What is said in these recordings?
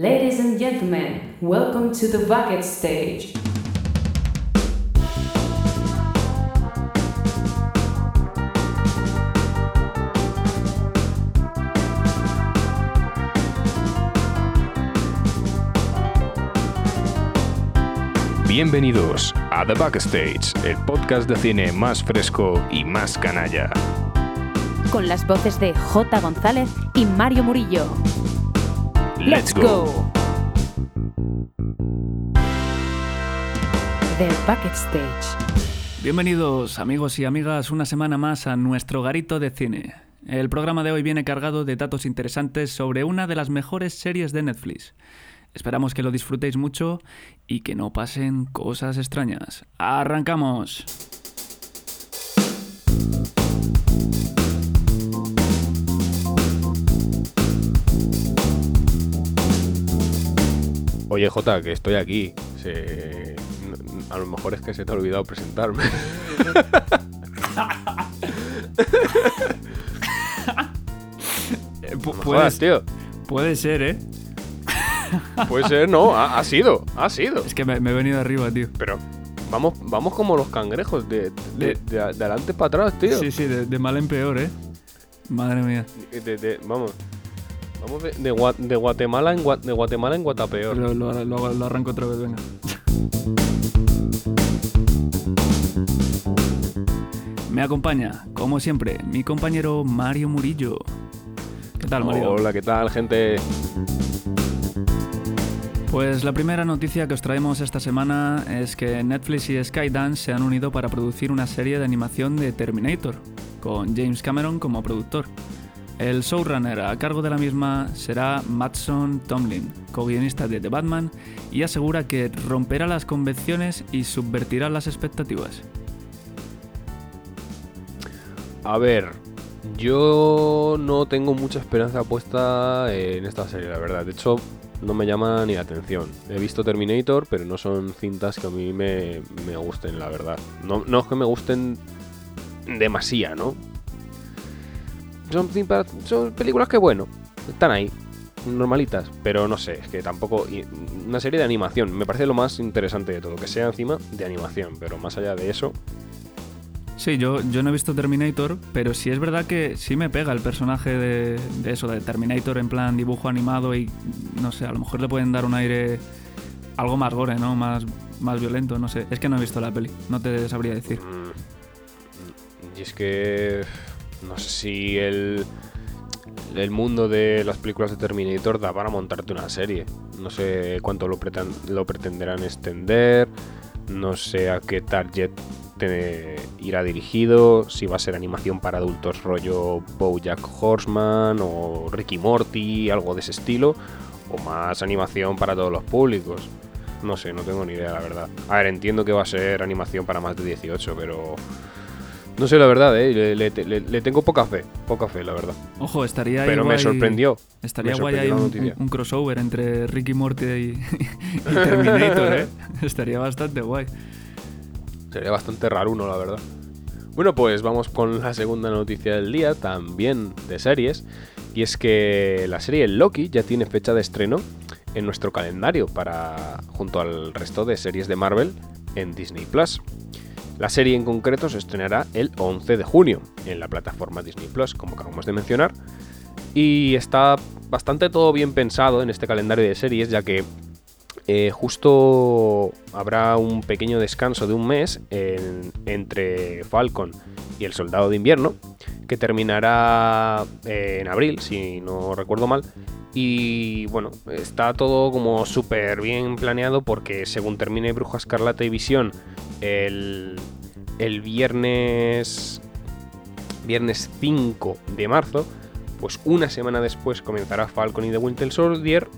Ladies and gentlemen, welcome to the bucket stage. Bienvenidos a The Backstage, el podcast de cine más fresco y más canalla. con las voces de J. González y Mario Murillo. Let's go. The Bucket Stage. Bienvenidos amigos y amigas una semana más a nuestro garito de cine. El programa de hoy viene cargado de datos interesantes sobre una de las mejores series de Netflix. Esperamos que lo disfrutéis mucho y que no pasen cosas extrañas. ¡Arrancamos! Oye, Jota, que estoy aquí. Se- A lo mejor es que se te ha olvidado presentarme. Pu- No puede, jodas, tío. puede ser, ¿eh? Puede ser, no, ha, ha sido, ha sido. Es que me, me he venido arriba, tío. Pero vamos, vamos como los cangrejos, de, de, de- de adelante para atrás, tío. Sí, sí, de, mal en peor, ¿eh? Madre mía. Vamos. Vamos de, de Gua- de Guatemala en Gua- de Guatemala en Guatapeor. Lo, lo- lo- lo arranco otra vez, venga. Me acompaña, como siempre, mi compañero Mario Murillo. ¿Qué tal, Mario? Hola, ¿qué tal, gente? Pues la primera noticia que os traemos esta semana es que Netflix y Skydance se han unido para producir una serie de animación de Terminator, con James Cameron como productor. El showrunner a cargo de la misma será Matson Tomlin, co-guionista de The Batman, y asegura que romperá las convenciones y subvertirá las expectativas. A ver, yo no tengo mucha esperanza puesta en esta serie, la verdad. De hecho, no me llama ni la atención. He visto Terminator, pero no son cintas que a mí me, me gusten, la verdad. No, no es que me gusten demasiado, ¿no? Son, películas que, bueno, están ahí, normalitas, pero no sé, es que tampoco... Una serie de animación, me parece lo más interesante de todo, que sea encima de animación, pero más allá de eso... Sí, yo, yo no he visto Terminator, pero sí es verdad que sí me pega el personaje de, de eso, de Terminator en plan dibujo animado y no sé, a lo mejor le pueden dar un aire algo más gore, ¿no? Más, más violento, no sé. Es que no he visto la peli, no te sabría decir. Mm, Y es que no sé si el, el mundo de las películas de Terminator da para montarte una serie. No sé cuánto lo, lo pretenderán extender, no sé a qué target irá dirigido, si va a ser animación para adultos rollo BoJack Horseman o Ricky Morty, algo de ese estilo, o más animación para todos los públicos. No sé, no tengo ni idea, la verdad. A ver, entiendo que va a ser animación para más de 18, pero... No sé, la verdad, ¿eh? Le, le- le- le tengo poca fe, poca fe, la verdad. Ojo, estaría Pero me sorprendió. Estaría me guay ahí un crossover entre Ricky Morty y, y Terminator, ¿eh? Estaría bastante guay. Sería bastante raro uno, la verdad. Bueno, pues vamos con la segunda noticia del día, también de series. Y es que la serie Loki ya tiene fecha de estreno en nuestro calendario para junto al resto de series de Marvel en Disney Plus. La serie en concreto se estrenará el 11 de junio en la plataforma Disney Plus, como acabamos de mencionar. Y está bastante todo bien pensado en este calendario de series, ya que eh, justo habrá un pequeño descanso de un mes en- entre Falcon y el Soldado de Invierno, que terminará eh, en abril, si no recuerdo mal. Y bueno, está todo como súper bien planeado porque según termine Bruja Escarlata y Visión el, el viernes, viernes 5 de marzo, pues una semana después comenzará Falcon y The Winter Soldier.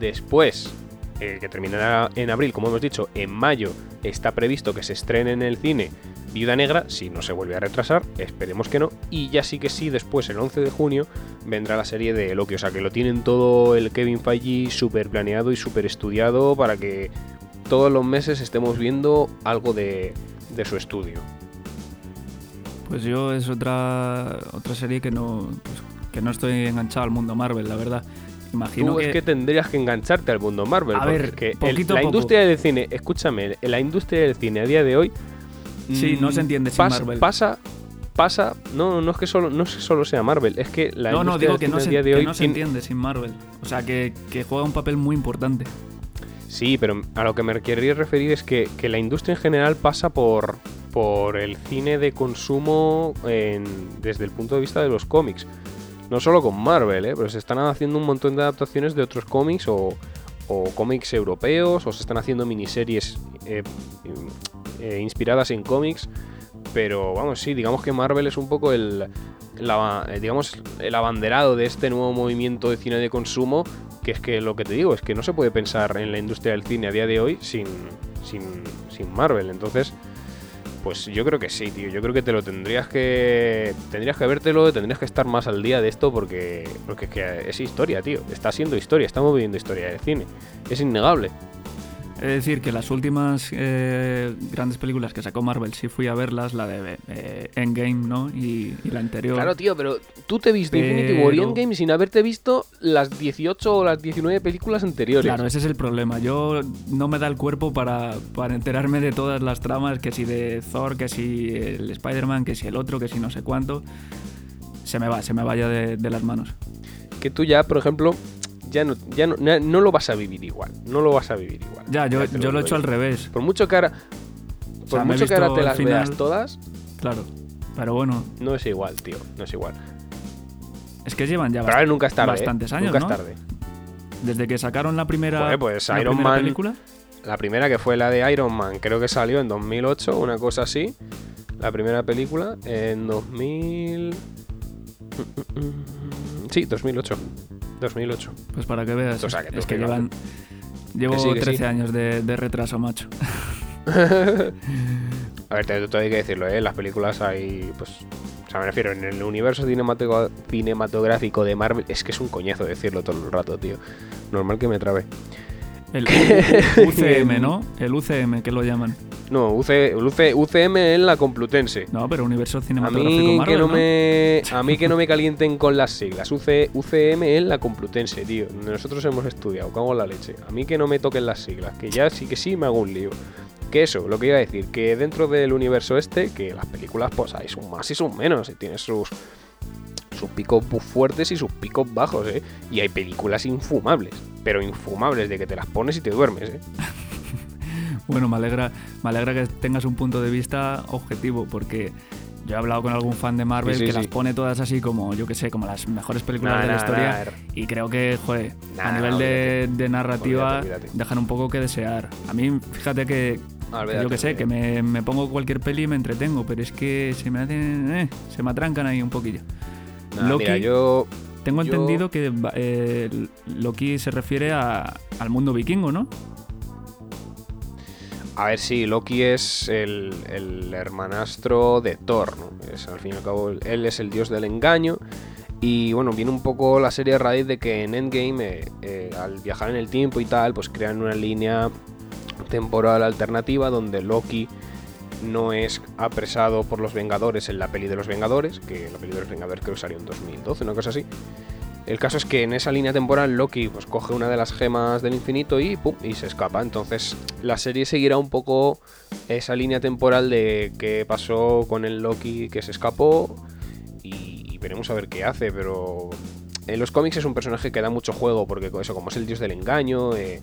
Después, que terminará en abril, como hemos dicho, en mayo está previsto que se estrene en el cine Viuda Negra, si no se vuelve a retrasar, esperemos que no. Y ya sí que sí, después, el 11 de junio, vendrá la serie de Loki. O sea que lo tienen todo el Kevin Feige súper planeado y súper estudiado para que todos los meses estemos viendo algo de, de su estudio. Pues yo es otra, otra serie que no, pues, que no estoy enganchado al mundo Marvel, la verdad. imagino Tú que... es que tendrías que engancharte al mundo Marvel. A ver, que el- poquito a la poco. industria del cine, escúchame, la industria del cine a día de hoy. Sí, mm, no se entiende sin pasa, Marvel. Pasa, pasa. No, no es que solo, no es que solo sea Marvel, es que la no, no, industria digo del que cine no, a se, día de que hoy. no se entiende sin Marvel. O sea, que, que juega un papel muy importante. Sí, pero a lo que me quería referir es que, que la industria en general pasa por, por el cine de consumo desde el punto de vista de los cómics. No solo con Marvel, ¿eh? pero se están haciendo un montón de adaptaciones de otros cómics o, o cómics europeos, o se están haciendo miniseries eh, eh, inspiradas en cómics. Pero vamos, sí, digamos que Marvel es un poco el, la- digamos, el abanderado de este nuevo movimiento de cine de consumo, que es que lo que te digo es que no se puede pensar en la industria del cine a día de hoy sin, sin, sin Marvel. Entonces, pues yo creo que sí, tío. Yo creo que te lo tendrías que. Tendrías que vértelo, tendrías que estar más al día de esto porque. Porque es es historia, tío. Está siendo historia, estamos viviendo historia del cine. Es innegable. Es decir, que las últimas eh, grandes películas que sacó Marvel sí fui a verlas, la de eh, Endgame, ¿no? Y, y la anterior. Claro, tío, pero tú te viste Infinity War y Pero- Endgame sin haberte visto las 18 o las 19 películas anteriores. Claro, ese es el problema. Yo no me da el cuerpo para, para enterarme de todas las tramas, que si de Thor, que si el Spider-Man, que si el otro, que si no sé cuánto. Se me va, se me vaya de, de las manos. Que tú ya, por ejemplo, ya no, ya no, na- no lo vas a vivir igual. No lo vas a vivir igual. Ya, yo, yo lo he hecho al revés, Por mucho que ahora. Por sea, mucho que ahora te las final. veas todas, claro. Pero bueno, no es igual, tío. No es igual. es que llevan ya Pero ahora nunca es tarde. ¿eh? bastantes años, Nunca ¿no? es tarde. Desde que sacaron la primera, Joder, pues la Iron primera Man- película. La primera que fue la de Iron Man, creo que salió en 2008, una cosa así. La primera película en 2000. Sí, 2008. 2008. Pues para que veas. O sea, que es que llevan. Llevo Que sí, que 13 sí. años de, de retraso, macho. A ver, te- todo hay que decirlo, ¿eh? Las películas hay, pues... O sea, me refiero, en el universo cinematográfico de Marvel, es que es un coñazo decirlo todo el rato, tío. Normal que me trabe. El UCM, ¿no? El UCM, que lo llaman. No, UC, UC UCM en la Complutense. No, pero Universo A Cinematográfico mí, Marvel, que no ¿no? me, a mí que no me calienten con las siglas. UC, UCM en la Complutense, tío. Nosotros hemos estudiado, cago en la leche. A mí que no me toquen las siglas, que ya sí que sí me hago un lío. Que eso, lo que iba a decir, que dentro del universo este, que las películas pues hay son más y son menos, y tiene sus, sus picos fuertes y sus picos bajos, ¿eh? Y hay películas infumables, pero infumables de que te las pones y te duermes, ¿eh? Bueno, me alegra, me alegra que tengas un punto de vista objetivo, porque yo he hablado con algún fan de Marvel Sí, sí, que sí. las pone todas así como, yo que sé, como las mejores películas Nah, de la nah, historia. nah, Y creo que, joder, a nivel de, de narrativa Olvídate, olvídate. dejan un poco que desear. A mí, fíjate que, Olvídate, yo que sé, que me, me pongo cualquier peli y me entretengo, pero es que se me hacen, eh, se me atrancan ahí un poquillo. Loki- mira, yo... Tengo Yo- entendido que eh, Loki se refiere a- al mundo vikingo, ¿no? A ver, sí, Loki es el, hermanastro de Thor. Es, al fin y al cabo, él es el dios del engaño. Y bueno, viene un poco la serie a raíz de que en Endgame, eh, eh, al viajar en el tiempo y tal, pues crean una línea temporal alternativa donde Loki no es apresado por los Vengadores en la peli de los Vengadores, que la peli de los Vengadores creo que salió en 2012, una cosa así. El caso es que en esa línea temporal Loki pues coge una de las gemas del infinito y pum, y se escapa. Entonces la serie seguirá un poco esa línea temporal de qué pasó con el Loki que se escapó y, veremos a ver qué hace, pero en los cómics es un personaje que da mucho juego porque eso como es el dios del engaño, eh,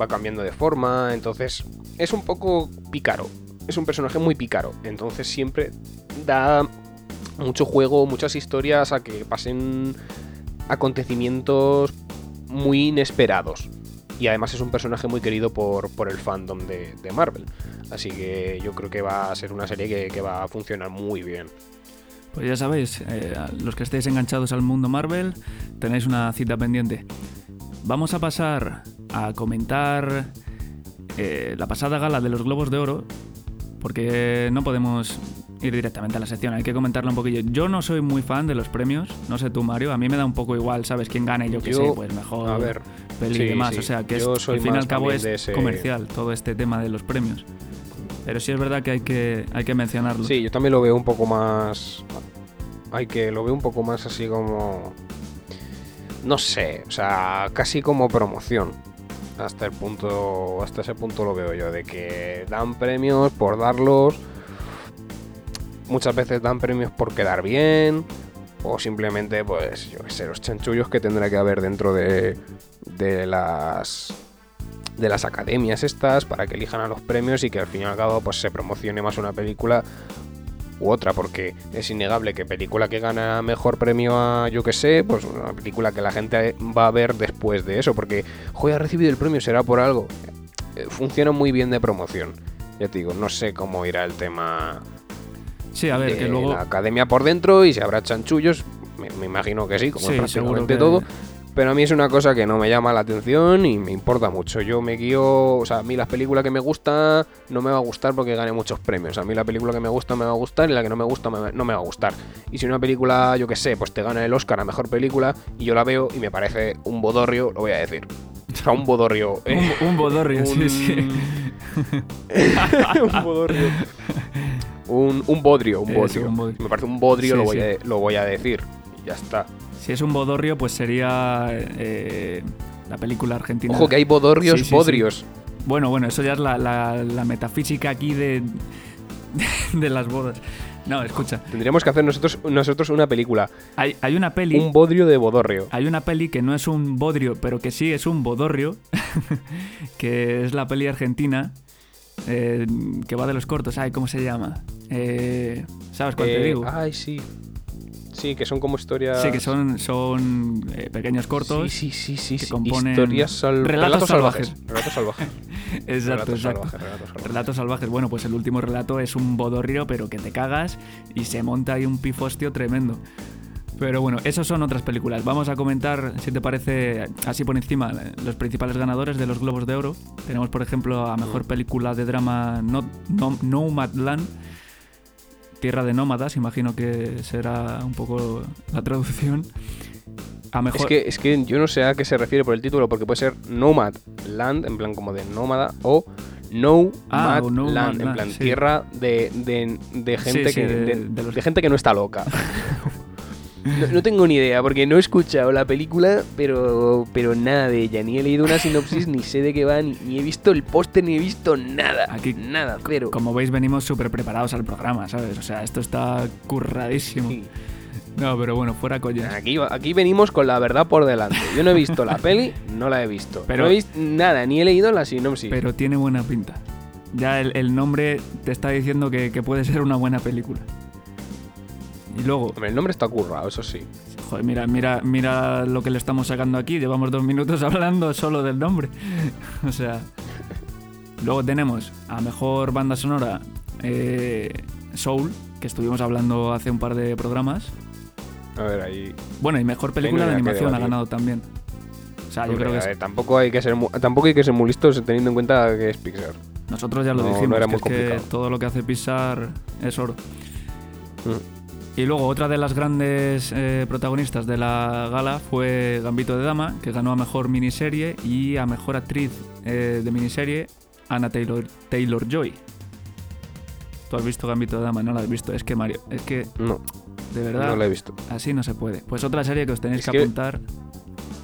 va cambiando de forma, entonces es un poco pícaro. Es un personaje muy pícaro, entonces siempre da mucho juego, muchas historias a que pasen acontecimientos muy inesperados. Y además es un personaje muy querido por, por el fandom de, de Marvel. Así que yo creo que va a ser una serie que, va a funcionar muy bien. Pues ya sabéis, eh, los que estéis enganchados al mundo Marvel, tenéis una cita pendiente. Vamos a pasar a comentar eh, la pasada gala de los Globos de Oro, porque no podemos ir directamente a la sección, hay que comentarla un poquillo. Yo no soy muy fan de los premios, no sé tú Mario, a mí me da un poco igual, ¿sabes? Quién gane, yo Yo, sé, pues mejor a ver, peli sí, y demás. sí, O sea, que es, al fin y al cabo es ese- comercial todo este tema de los premios. Pero sí es verdad que hay que, hay que mencionarlo. Sí, yo también lo veo un poco más. Hay que lo veo un poco más así como. no sé, o sea, casi como promoción. Hasta el punto, hasta ese punto lo veo yo, de que dan premios por darlos. Muchas veces dan premios por quedar bien. O simplemente, pues, yo qué sé, los chanchullos que tendrá que haber dentro de, de las de las academias estas para que elijan a los premios y que al fin y al cabo pues se promocione más una película u otra, porque es innegable que película que gana mejor premio a, yo que sé, pues una película que la gente va a ver después de eso, porque, joder, ha recibido el premio, será por algo. Eh, Funciona muy bien de promoción. Ya te digo, no sé cómo irá el tema Sí, a ver, de que luego. la academia por dentro y si habrá chanchullos, me, me imagino que sí, como Sí, prácticamente que- todo. Pero a mí es una cosa que no me llama la atención y me importa mucho. Yo me guío, o sea, a mí las películas que me gustan no me va a gustar porque gane muchos premios. A mí la película que me gusta me va a gustar y la que no me gusta me- no me va a gustar. Y si una película, yo que sé, pues te gana el Oscar a mejor película y yo la veo y me parece un bodorrio, lo voy a decir. O sea, un bodorrio. eh, Un, un bodorrio, sí, sí. un bodorrio. Un, un bodrio, un Eso, bodrio. un bodrio. Me parece un bodrio, Sí, lo, voy sí. a, lo voy a decir. Y ya está. Si es un bodorrio, pues sería eh, la película argentina. Ojo que hay bodorrios, Sí, bodrios. Bueno, bueno, eso ya es la, la- la metafísica aquí de, de las bodas. No, escucha, Tendríamos que hacer nosotros, nosotros una película. hay, hay una peli. Un bodrio de bodorrio. Hay una peli que no es un bodrio, pero que sí es un bodorrio, que es la peli argentina, eh, que va de los cortos. Ay, ¿cómo se llama? Eh, ¿Sabes cuál te Eh, digo? Ay, sí. Sí, que son como historias. Sí, que son, son eh, pequeños cortos. Sí, sí, sí, sí. que sí. componen Historias sal- relatos salvajes. Relatos salvajes. Exacto, relatos exacto. salvajes, relatos salvajes. Relatos salvajes. Bueno, pues el último relato es un bodorrio, pero que te cagas y se monta ahí un pifostio tremendo. Pero bueno, esas son otras películas. Vamos a comentar, si te parece, así por encima, los principales ganadores de los Globos de Oro. Tenemos, por ejemplo, a Mejor Película de Drama no, no, Nomadland, Tierra de Nómadas, imagino que será un poco la traducción. A mejor... Es que, es que yo no sé a qué se refiere por el título, porque puede ser Nomad Land, en plan como de nómada, o No Ah, Mad o Nomad Land, en Land, sí. sí. tierra de, de, de gente sí, que de los- de gente que no está loca. No, no tengo ni idea, porque no he escuchado la película, pero, pero nada de ella. Ni he leído una sinopsis, ni sé de qué va, ni, ni he visto el póster, ni he visto nada. Aquí- nada, cero. Como veis, venimos súper preparados al programa, ¿sabes? O sea, esto está curradísimo. Sí. No, pero bueno, fuera coñas. Aquí, aquí venimos con la verdad por delante. Yo no he visto la peli, no la he visto. Pero- no he visto nada, ni he leído la sinopsis. Pero tiene buena pinta. Ya el, el nombre te está diciendo que, que puede ser una buena película. Y luego, Hombre, el nombre está currado, eso sí. joder, mira, mira, mira lo que le estamos sacando aquí. Llevamos dos minutos hablando solo del nombre. o sea. Luego tenemos a mejor banda sonora eh, Soul, que estuvimos hablando hace un par de programas. A ver, ahí. Bueno, y mejor película no de animación ha ganado también. O sea, yo creo que a es- ver, tampoco hay que ser tampoco hay que ser muy listos teniendo en cuenta que es Pixar. nosotros ya lo no- no dijimos, era que es todo lo que hace Pixar es oro. Mm. Y luego otra de las grandes eh, protagonistas de la gala fue Gambito de Dama, que ganó a mejor miniserie y a mejor actriz eh, de miniserie Anna Taylor, Taylor Joy. ¿Tú has visto Gambito de Dama? No la has visto. Es que Mario, es que No, de verdad no la he visto. así no se puede. Pues otra serie que os tenéis Es que, que- apuntar,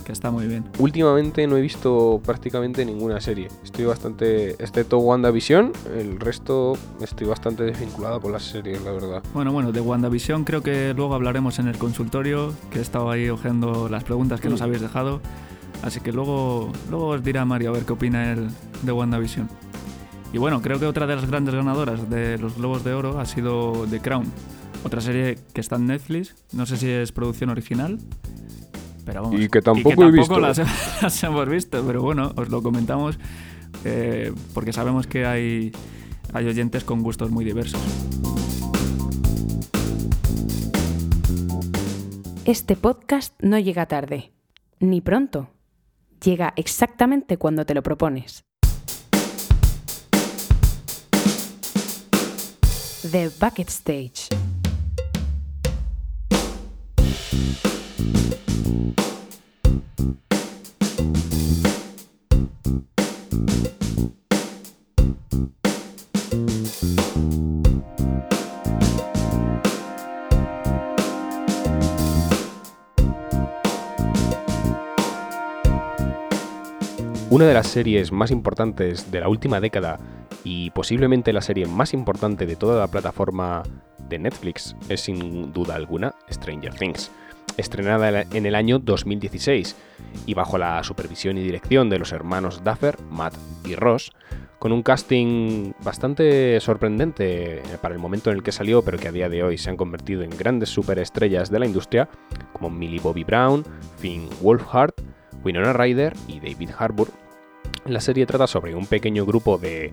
que está muy bien. Últimamente no he visto prácticamente ninguna serie. Estoy bastante. Excepto WandaVision, el resto estoy bastante desvinculado con las series, la verdad. Bueno, bueno, de WandaVision creo que luego hablaremos en el consultorio, que he estado ahí ojeando las preguntas que nos Mm. habéis dejado. Así que luego, luego os dirá Mario a ver qué opina él de WandaVision. Y bueno, creo que otra de las grandes ganadoras de los Globos de Oro ha sido The Crown. Otra serie que está en Netflix. No sé si es producción original. Pero vamos. Y que tampoco he visto. Las, las hemos visto, pero bueno, os lo comentamos eh, porque sabemos que hay, hay oyentes con gustos muy diversos. Este podcast no llega tarde, ni pronto. Llega exactamente cuando te lo propones. The Bucket Stage. Una de las series más importantes de la última década y posiblemente la serie más importante de toda la plataforma de Netflix es sin duda alguna Stranger Things, estrenada en el año 2016 y bajo la supervisión y dirección de los hermanos Duffer, Matt y Ross, con un casting bastante sorprendente para el momento en el que salió, pero que a día de hoy se han convertido en grandes superestrellas de la industria, como Millie Bobby Brown, Finn Wolfhard, Winona Ryder y David Harbour. La serie trata sobre un pequeño grupo de,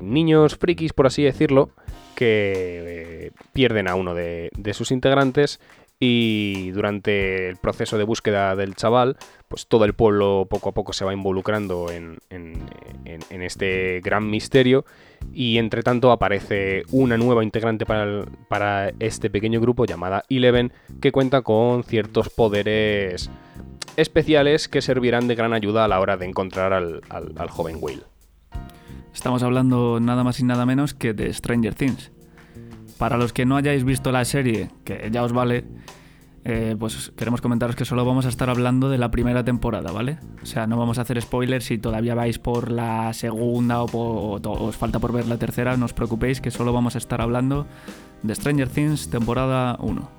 niños frikis, por así decirlo, que eh, pierden a uno de, sus integrantes y durante el proceso de búsqueda del chaval, pues todo el pueblo poco a poco se va involucrando en, este gran misterio y entre tanto aparece una nueva integrante para, este pequeño grupo llamada Eleven que cuenta con ciertos poderes especiales que servirán de gran ayuda a la hora de encontrar al, al joven Will. Estamos hablando nada más y nada menos que de Stranger Things. Para los que no hayáis visto la serie, que ya os vale, eh, pues queremos comentaros que solo vamos a estar hablando de la primera temporada, ¿vale? O sea, no vamos a hacer spoilers si todavía vais por la segunda o, os falta por ver la tercera, no os preocupéis que solo vamos a estar hablando de Stranger Things temporada 1.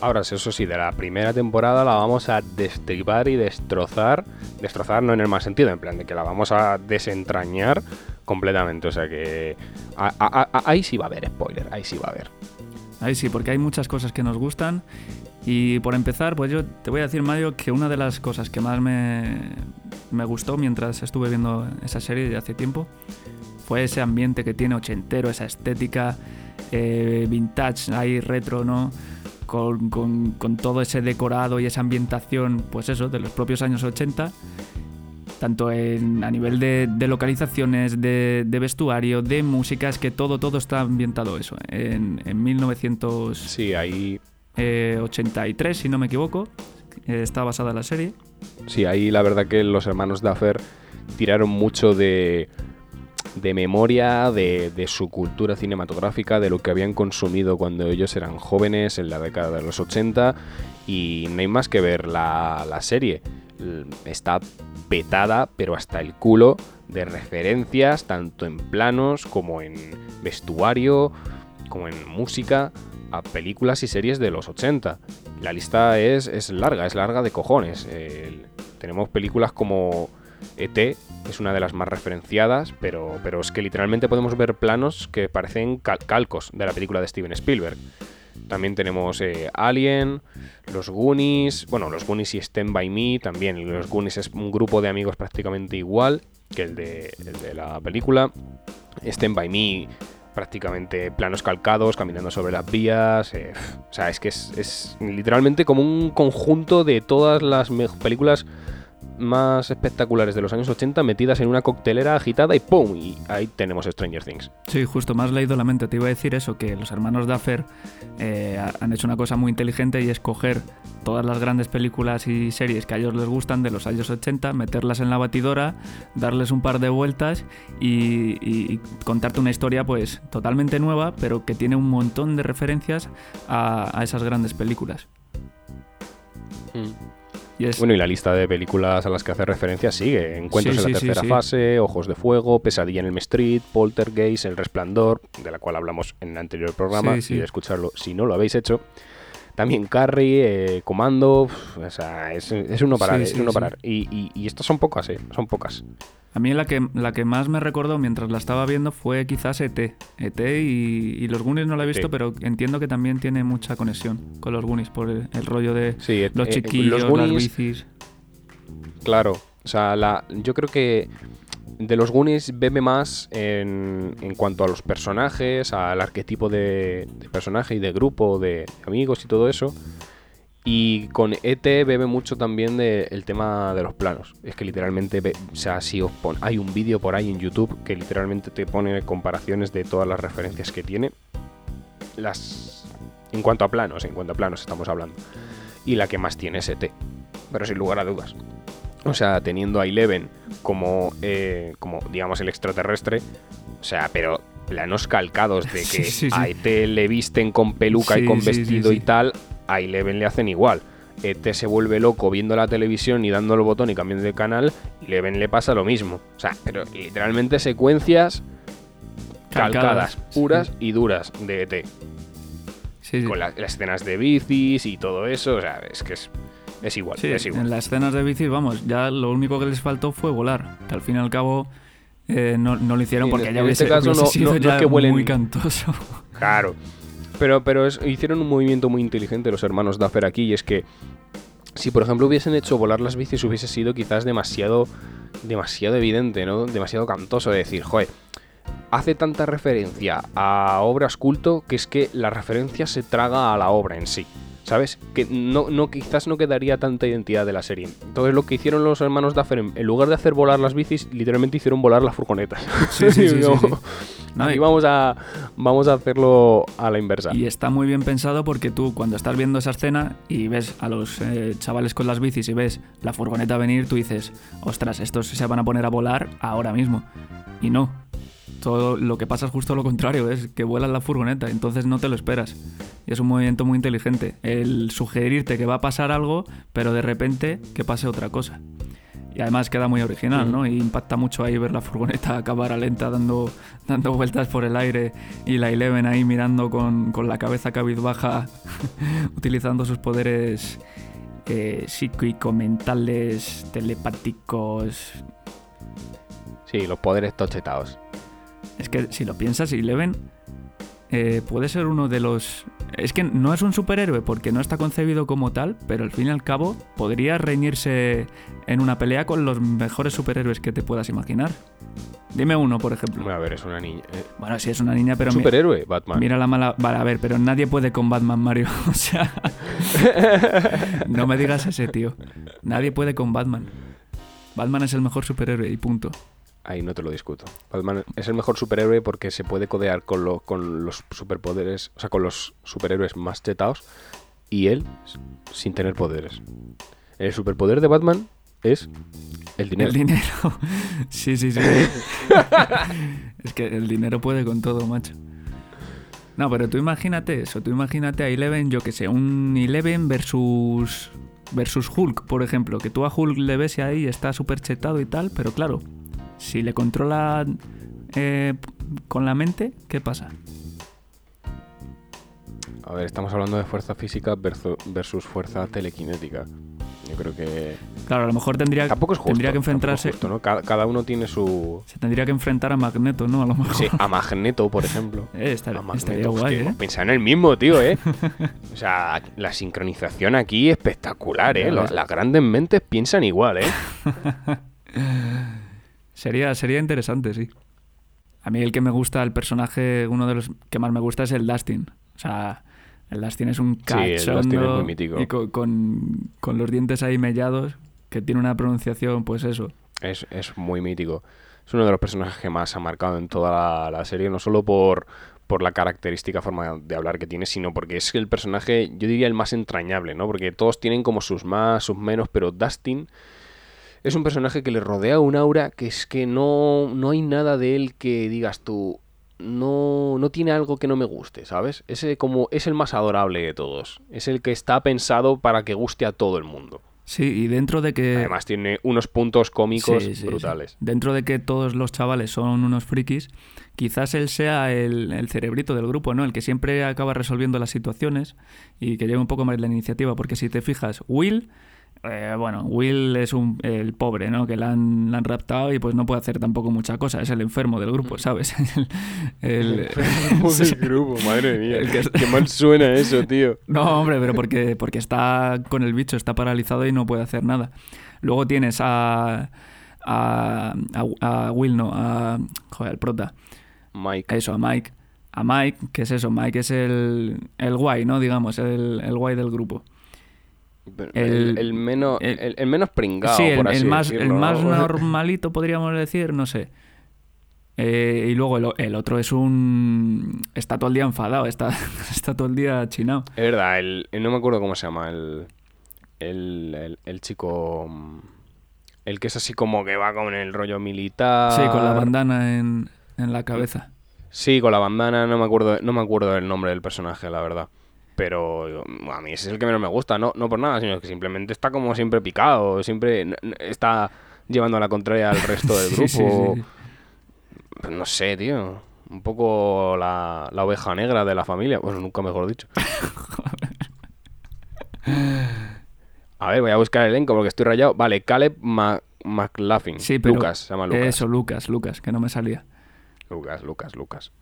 Ahora, eso sí, de la primera temporada la vamos a destripar y destrozar. Destrozar no en el mal sentido, en plan de que la vamos a desentrañar completamente. O sea que ahí sí va a haber spoiler, ahí sí va a haber. Ahí sí, porque hay muchas cosas que nos gustan. Y por empezar, pues yo te voy a decir, Mario, que una de las cosas que más me, me gustó mientras estuve viendo esa serie de hace tiempo fue ese ambiente que tiene ochentero, esa estética eh, vintage, ahí retro, ¿no? Con, con, con, todo ese decorado y esa ambientación, pues eso, de los propios años 80 tanto en, a nivel de, localizaciones, de, vestuario, de música, es que todo, todo está ambientado eso. En, en 1983, sí, ahí... si no me equivoco, está basada la serie. Sí, ahí la verdad que los hermanos Duffer tiraron mucho de, de memoria, de, de, su cultura cinematográfica, de lo que habían consumido cuando ellos eran jóvenes en la década de los 80 y no hay más que ver la, la serie. Está petada, pero hasta el culo, de referencias, tanto en planos como en vestuario, como en música, a películas y series de los 80. La lista es, es larga, es larga de cojones. tenemos películas como ET, es una de las más referenciadas, pero, pero es que literalmente podemos ver planos que parecen calcos de la película de Steven Spielberg. También tenemos eh, Alien, los Goonies, bueno, los Goonies y Stand By Me también. Los Goonies es un grupo de amigos prácticamente igual que el de, la película. Stand By Me prácticamente planos calcados, caminando sobre las vías. Eh, o sea, es que es, es, literalmente como un conjunto de todas las películas más espectaculares de los años 80 metidas en una coctelera agitada y ¡pum! Y ahí tenemos Stranger Things. Sí, justo, más leído la mente. Te iba a decir eso, que los hermanos Duffer eh, han hecho una cosa muy inteligente y es coger todas las grandes películas y series que a ellos les gustan de los años 80, meterlas en la batidora, darles un par de vueltas y, contarte una historia pues totalmente nueva, pero que tiene un montón de referencias a, esas grandes películas. Mm. Bueno, y la lista de películas a las que hace referencia sigue. Encuentros en la tercera fase, Ojos de Fuego, Pesadilla en el Street, Poltergeist, El Resplandor, de la cual hablamos en el anterior programa, y de escucharlo si no lo habéis hecho. También Carrie, eh, Comando, o sea, es, uno parar, es uno parar. Y, y, estas son pocas, ¿eh? Son pocas. A mí la que, la que más me recordó mientras la estaba viendo fue quizás ET. ET y, los Goonies no la he visto, pero entiendo que también tiene mucha conexión con los Goonies por el, rollo de e los chiquillos, los las bicis. Claro, o sea, la, yo creo que de los Goonies bebe más en, cuanto a los personajes, al arquetipo de, de, personaje y de grupo, de amigos y todo eso. Y con ET bebe mucho también del tema de los planos. Es que literalmente, o sea, si os hay un vídeo por ahí en YouTube que literalmente te pone comparaciones de todas las referencias que tiene. Las. En cuanto a planos, en cuanto a planos estamos hablando. Y la que más tiene es ET. Pero sin lugar a dudas. O sea, teniendo a Eleven como, eh, como digamos, el extraterrestre. O sea, pero planos calcados de que a ET le visten con peluca y con vestido y tal, a Eleven le hacen igual. ET se vuelve loco viendo la televisión y dando el botón y cambiando de canal, y Leven le pasa lo mismo. O sea, pero literalmente secuencias calcadas, Calcadas, puras y duras de ET. Con la- las escenas de bicis y todo eso, o sea, es que es, es igual, Sí, es igual. en las escenas de bicis, vamos, ya lo único que les faltó fue volar. Que al fin y al cabo eh, no, no lo hicieron Sí, en porque este- ya en hubiese, este caso hubiese no- sido no- no es ya que vuelen- muy cantoso. Claro. Pero, pero es- hicieron un movimiento muy inteligente los hermanos Duffer aquí y es que si por ejemplo hubiesen hecho volar las bicis hubiese sido quizás demasiado demasiado evidente, ¿no? Demasiado cantoso de decir, joder, hace tanta referencia a obras culto que es que la referencia se traga a la obra en sí. ¿Sabes? Que no, no, quizás no quedaría tanta identidad de la serie. Entonces lo que hicieron los hermanos Duffer, en en lugar de hacer volar las bicis, literalmente hicieron volar las furgonetas. Sí, sí, sí, y- vamos a, vamos a hacerlo a la inversa. Y está muy bien pensado porque tú cuando estás viendo esa escena y ves a los eh, chavales con las bicis y ves la furgoneta venir, tú dices, ostras, estos se van a poner a volar ahora mismo. Y no. Todo lo que pasa es justo lo contrario, es que vuelan la furgoneta, entonces no te lo esperas. Y es un movimiento muy inteligente. El sugerirte que va a pasar algo, pero de repente que pase otra cosa. Y además queda muy original, ¿no? Y impacta mucho ahí ver la furgoneta a cámara lenta dando, dando vueltas por el aire y la Eleven ahí mirando con, con la cabeza cabizbaja, utilizando sus poderes eh, psíquico-mentales, telepáticos. Sí, los poderes tochetados. Es que si lo piensas, Eleven eh, puede ser uno de los... Es que no es un superhéroe porque no está concebido como tal, pero al fin y al cabo podría reñirse en una pelea con los mejores superhéroes que te puedas imaginar. Dime uno, por ejemplo. A ver, es una niña. eh, Bueno, sí es una niña, pero mi- superhéroe, Batman. mira la mala... Vale, a ver, pero nadie puede con Batman, Mario. O sea... no me digas ese, tío. Nadie puede con Batman. Batman es el mejor superhéroe y punto. Ahí no te lo discuto. Batman es el mejor superhéroe porque se puede codear con, lo- con los superpoderes, o sea, con los superhéroes más chetados y él sin tener poderes. El superpoder de Batman es el dinero. El dinero. sí, sí, sí. es que el dinero puede con todo, macho. No, pero tú imagínate eso. Tú imagínate a Eleven, yo que sé, un Eleven versus versus Hulk, por ejemplo. Que tú a Hulk le ves y ahí está súper chetado y tal, pero claro, si le controla eh, con la mente, ¿qué pasa? A ver, estamos hablando de fuerza física versu- versus fuerza telequinética. Yo creo que Claro, a lo mejor tendría, tampoco es justo. tendría que enfrentarse. justo, ¿no? Cada, cada uno tiene su Se tendría que enfrentar a Magneto, ¿no? A lo mejor. sí, a Magneto, por ejemplo. Eh, estar- A Magneto, estaría guay, hostia, ¿eh? Pensar en el mismo, tío, ¿eh? O sea, la sincronización aquí espectacular, ¿eh? Los- las grandes mentes piensan igual, ¿eh? Sería, sería interesante, sí. A mí el que me gusta, el personaje, uno de los que más me gusta es el Dustin. O sea, el Dustin es un Sí, el Dustin es cachondo muy mítico. y con, con- con los dientes ahí mellados, que tiene una pronunciación, pues eso. Es, es muy mítico. Es uno de los personajes que más ha marcado en toda la, la serie, no solo por, por la característica forma de hablar que tiene, sino porque es el personaje, yo diría, el más entrañable, ¿no? Porque todos tienen como sus más, sus menos, pero Dustin es un personaje que le rodea un aura que es que no, no hay nada de él que digas tú, no, no tiene algo que no me guste, ¿sabes? Ese como es el más adorable de todos. Es el que está pensado para que guste a todo el mundo. Sí, y dentro de que... Además tiene unos puntos cómicos Sí, sí, sí. brutales. Dentro de que todos los chavales son unos frikis, quizás él sea el, el cerebrito del grupo, ¿no? El que siempre acaba resolviendo las situaciones y que lleva un poco más la iniciativa. Porque si te fijas, Will, eh, bueno, Will es un, el pobre, ¿no? Que la han, la han raptado y pues no puede hacer tampoco mucha cosa. Es el enfermo del Mm. grupo, ¿sabes? el, el- el grupo, madre mía. El que- Qué mal suena eso, tío. No, hombre, pero porque, porque está con el bicho, está paralizado y no puede hacer nada. Luego tienes a. a, a, a Will, no, a. Joder, al prota. Mike. Eso, a Mike. A Mike, ¿qué es eso? Mike es el, el guay, ¿no? Digamos, el, el guay del grupo. El, el- el menos, el- el, el menos pringado, sí, el, por así el más, el más ¿no? normalito, podríamos decir, no sé. Eh, y luego el, el otro es un. Está todo el día enfadado, está, está todo el día chinado. Es verdad, el, el- no me acuerdo cómo se llama, el, el, el, el chico... El que es así como que va con el rollo militar. Sí, con la bandana en, en la cabeza. Sí, con la bandana, no me acuerdo, no me acuerdo del nombre del personaje, la verdad. Pero mm, a mí ese es el que menos me gusta, no, no por nada, sino que simplemente está como siempre picado, siempre está llevando a la contraria al resto del grupo. sí, sí, sí. No sé, tío. Un poco la, la oveja negra de la familia. Bueno, nunca mejor dicho. A ver, voy a buscar el elenco porque estoy rayado. Vale, Caleb Ma- McLaughlin. Sí, pero Lucas, se llama Lucas. Eso, Lucas, Lucas, que no me salía. Lucas, Lucas, Lucas.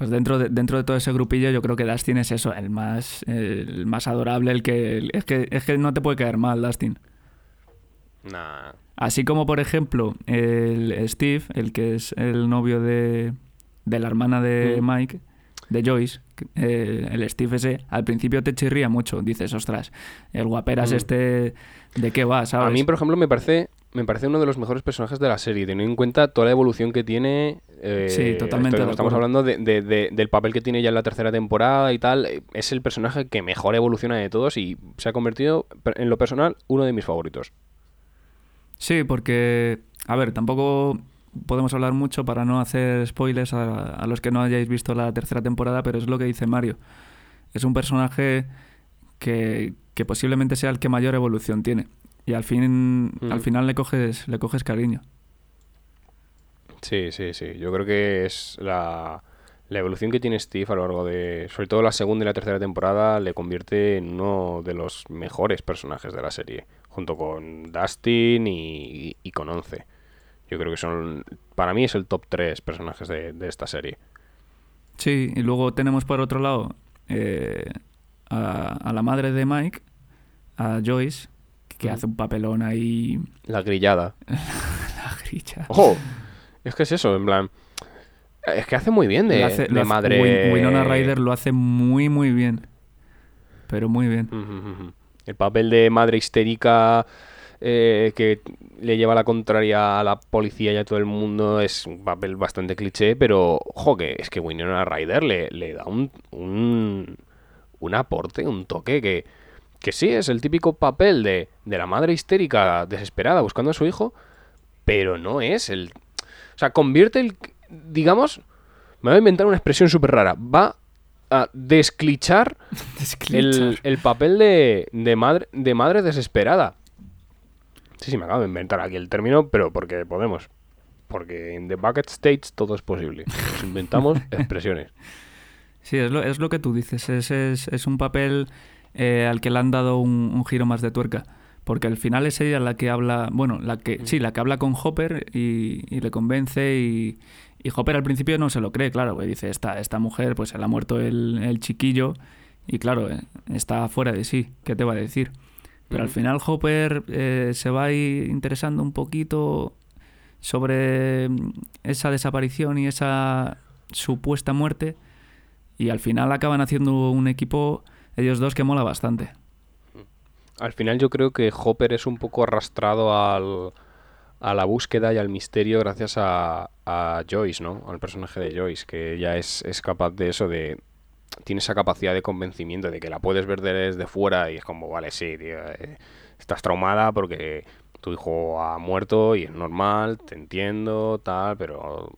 Pues dentro de, dentro de todo ese grupillo yo creo que Dustin es eso, el más, el más adorable, el que... el- es, que es que no te puede caer mal, Dustin. Nah. Así como, por ejemplo, el Steve, el que es el novio de, de la hermana de Mm. Mike, de Joyce, eh, el Steve ese, al principio te chirría mucho. Dices, ostras, el guaperas Mm. este, ¿de qué va, sabes? A mí, por ejemplo, me parece, me parece uno de los mejores personajes de la serie, teniendo en cuenta toda la evolución que tiene. eh, Sí, totalmente esto- Estamos hablando de- de- de- del papel que tiene ya en la tercera temporada y tal. Es el personaje que mejor evoluciona de todos y se ha convertido, en lo personal, uno de mis favoritos. Sí, porque, a ver, tampoco podemos hablar mucho para no hacer spoilers a, a los que no hayáis visto la tercera temporada, pero es lo que dice Mario. Es un personaje que, que posiblemente sea el que mayor evolución tiene. Y al fin, Mm. al final le coges, le coges cariño. Sí, sí, sí. Yo creo que es la, la evolución que tiene Steve a lo largo de, sobre todo la segunda y la tercera temporada, le convierte en uno de los mejores personajes de la serie, junto con Dustin y, y con Once. Yo creo que son, para mí es el top 3 personajes de, de esta serie. Sí, y luego tenemos por otro lado eh, a, a la madre de Mike, a Joyce, que Mm. hace un papelón ahí. La grillada. La grilla. ¡Ojo! Es que es eso, en plan... Es que hace muy bien de, hace- madre... Win- Winona Ryder lo hace muy, muy bien. Pero muy bien. El papel de madre histérica eh, que le lleva la contraria a la policía y a todo el mundo es un papel bastante cliché, pero ojo que es que Winona Ryder le, le da un, un, un aporte, un toque que, que sí, es el típico papel de, de la madre histérica desesperada buscando a su hijo, pero no es el... O sea, convierte el... Digamos, me voy a inventar una expresión súper rara. Va a desclichar el, el papel de, de madre, de madre desesperada. Sí, sí, me acabo de inventar aquí el término, pero porque podemos. Porque en The Bucket States todo es posible. Nos inventamos expresiones. Sí, es lo, es lo que tú dices. Es, es, es un papel eh, al que le han dado un, un giro más de tuerca. Porque al final es ella la que habla, bueno, la que, sí, la que habla con Hopper y, y le convence y, y Hopper al principio no se lo cree, claro, porque dice, esta, esta mujer, pues se le ha muerto el, el chiquillo y claro, eh, está fuera de sí, ¿qué te va a decir? Pero al Ujú. final Hopper eh, se va interesando un poquito sobre mm, esa desaparición y esa supuesta muerte y al final acaban haciendo un equipo ellos dos que mola bastante. Al final yo creo que Hopper es un poco arrastrado al, a la búsqueda y al misterio gracias a, a Joyce, ¿no? Al personaje de Joyce, que ya es, es capaz de eso, de... Tiene esa capacidad de convencimiento, de que la puedes ver desde fuera y es como, vale, sí, tío, eh, estás traumada porque tu hijo ha muerto y es normal, te entiendo, tal, pero...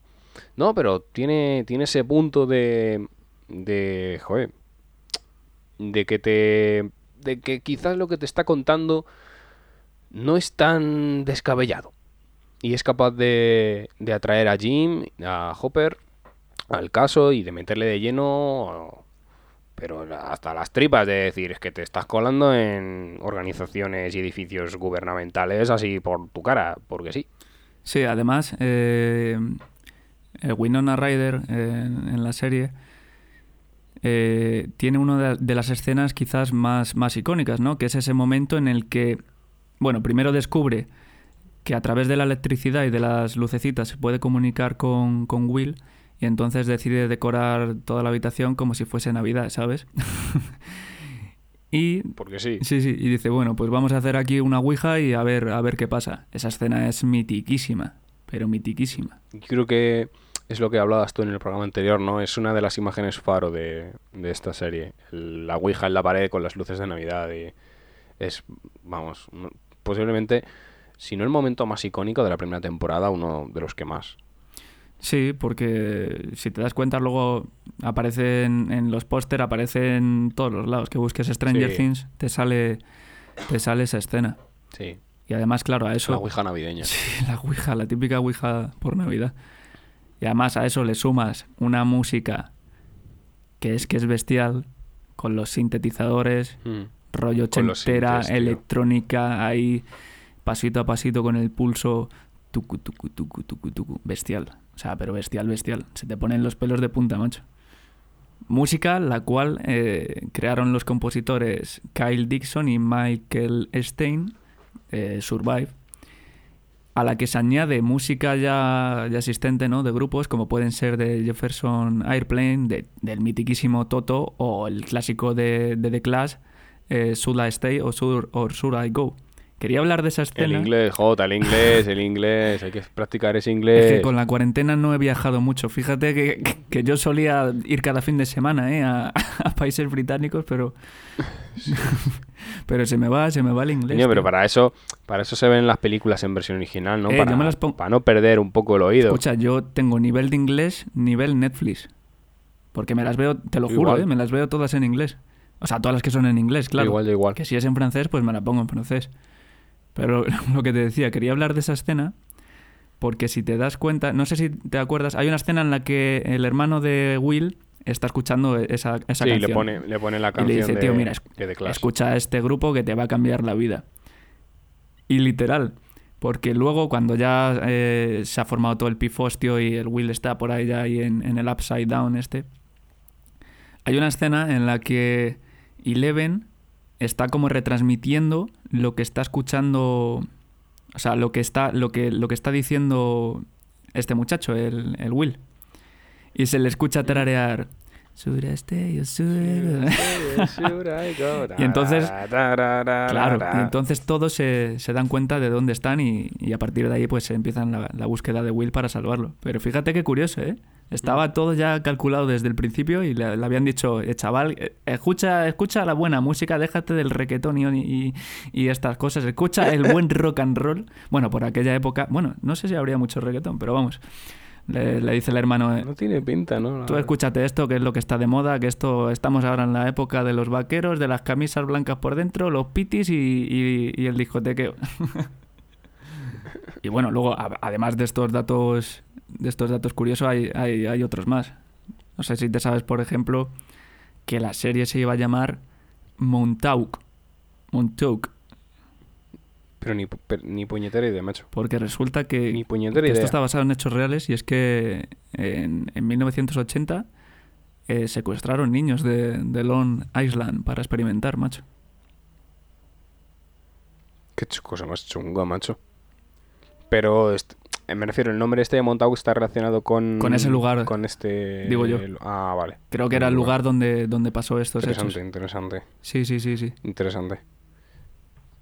No, pero tiene, tiene ese punto de... de... joder, de que te de que quizás lo que te está contando no es tan descabellado y es capaz de, de atraer a Jim, a Hopper al caso y de meterle de lleno pero hasta las tripas de decir es que te estás colando en organizaciones y edificios gubernamentales así por tu cara, porque sí. Sí, además, eh, eh, Winona Ryder en, en la serie eh, tiene una de, las escenas quizás más, más icónicas, ¿no? Que es ese momento en el que, bueno, primero descubre que a través de la electricidad y de las lucecitas se puede comunicar con, con Will y entonces decide decorar toda la habitación como si fuese Navidad, ¿sabes? y Porque sí. Sí, sí, y dice, bueno, pues vamos a hacer aquí una ouija y a ver, a ver qué pasa. Esa escena es mitiquísima, pero mitiquísima. Creo que es lo que hablabas tú en el programa anterior, ¿no? Es una de las imágenes faro de, de esta serie. El- la Ouija en la pared con las luces de Navidad y es, vamos, posiblemente, si no el momento más icónico de la primera temporada, uno de los que más. Sí, porque si te das cuenta luego aparece en, los póster, aparece en todos los lados. Que busques Stranger Sí. Things, te sale, te sale esa escena. Sí. Y además, claro, a eso... La Ouija navideña. Sí, la Ouija, la típica Ouija por Navidad. Y además a eso le sumas una música que es que es bestial, con los sintetizadores, Mm. rollo tío. electrónica, ahí pasito a pasito con el pulso, tucu, tucu, tucu, tucu, tucu, bestial. O sea, pero bestial, bestial. Se te ponen los pelos de punta, macho. Música la cual eh, crearon los compositores Kyle Dixon y Michael Stein, eh, Survive, a la que se añade música ya, ya existente ¿no? de grupos como pueden ser de Jefferson Airplane, de- del mitiquísimo Toto o el clásico de, de The Clash, eh, Should I Stay o Should, or Should I Go. Quería hablar de esa El escena. inglés, Jota, el inglés, el inglés. Hay que practicar ese Es inglés. que con la cuarentena no he viajado mucho. Fíjate que, que- yo solía ir cada fin de semana ¿eh? a, a países británicos, pero. pero se me va, se me va el inglés. Coño, pero para eso, para eso se ven las películas en versión original, ¿no? Eh, para, las no perder un poco el oído. Escucha, yo tengo nivel de inglés, nivel Netflix. Porque me las veo, te lo juro. ¿eh? me las veo todas en inglés. O sea, todas las que son en inglés, claro. Igual, igual. Que si es en francés, pues me la pongo en francés. Pero lo que te decía, quería hablar de esa escena porque si te das cuenta, no sé si te acuerdas, hay una escena en la que el hermano de Will está escuchando esa, esa sí, canción. le pone, le pone la y canción le dice, de, tío, mira, de Clash. escucha a este grupo que te va a cambiar la vida. Y literal, porque luego cuando ya eh, se ha formado todo el pifostio y el Will está por ahí ya ahí en, en el upside down este, hay una escena en la que Eleven está como retransmitiendo lo que está escuchando, o sea, lo que está, lo que, lo que está diciendo este muchacho, el, el Will. Y se le escucha tararear. Y entonces- Claro, y entonces todos se, se dan cuenta de dónde están y, y a partir de ahí pues se empiezan la, la búsqueda de Will para salvarlo. Pero fíjate qué curioso, ¿eh? Estaba todo ya calculado desde el principio y le, le habían dicho, eh, chaval, eh, escucha, escucha la buena música, déjate del reggaetón y, y, y estas cosas, escucha el buen rock and roll. Bueno, por aquella época, bueno, no sé si habría mucho reggaetón, pero vamos, le, le dice el hermano, eh, No tiene pinta, ¿no? La Tú escúchate esto, que es lo que está de moda, que esto estamos ahora en la época de los vaqueros, de las camisas blancas por dentro, los pitis y, y- y el discotequeo. y bueno, luego, a- además de estos datos, de estos datos curiosos, hay, hay, hay otros más. No sé si te sabes, por ejemplo, que la serie se iba a llamar Montauk. Montauk. Pero ni, pero ni puñetera idea, macho. Porque resulta que, Ni que esto está basado en hechos reales y es que en, en 1980 eh, secuestraron niños de, de Long Island para experimentar, macho. Qué cosa más chunga, macho. Pero me refiero, el nombre este de Montauk está relacionado con... Con ese lugar, Con este... digo yo. el- Ah, vale. Creo que era el lugar donde, donde pasó estos Interesante, hechos. interesante. Sí, sí, sí, sí. Interesante.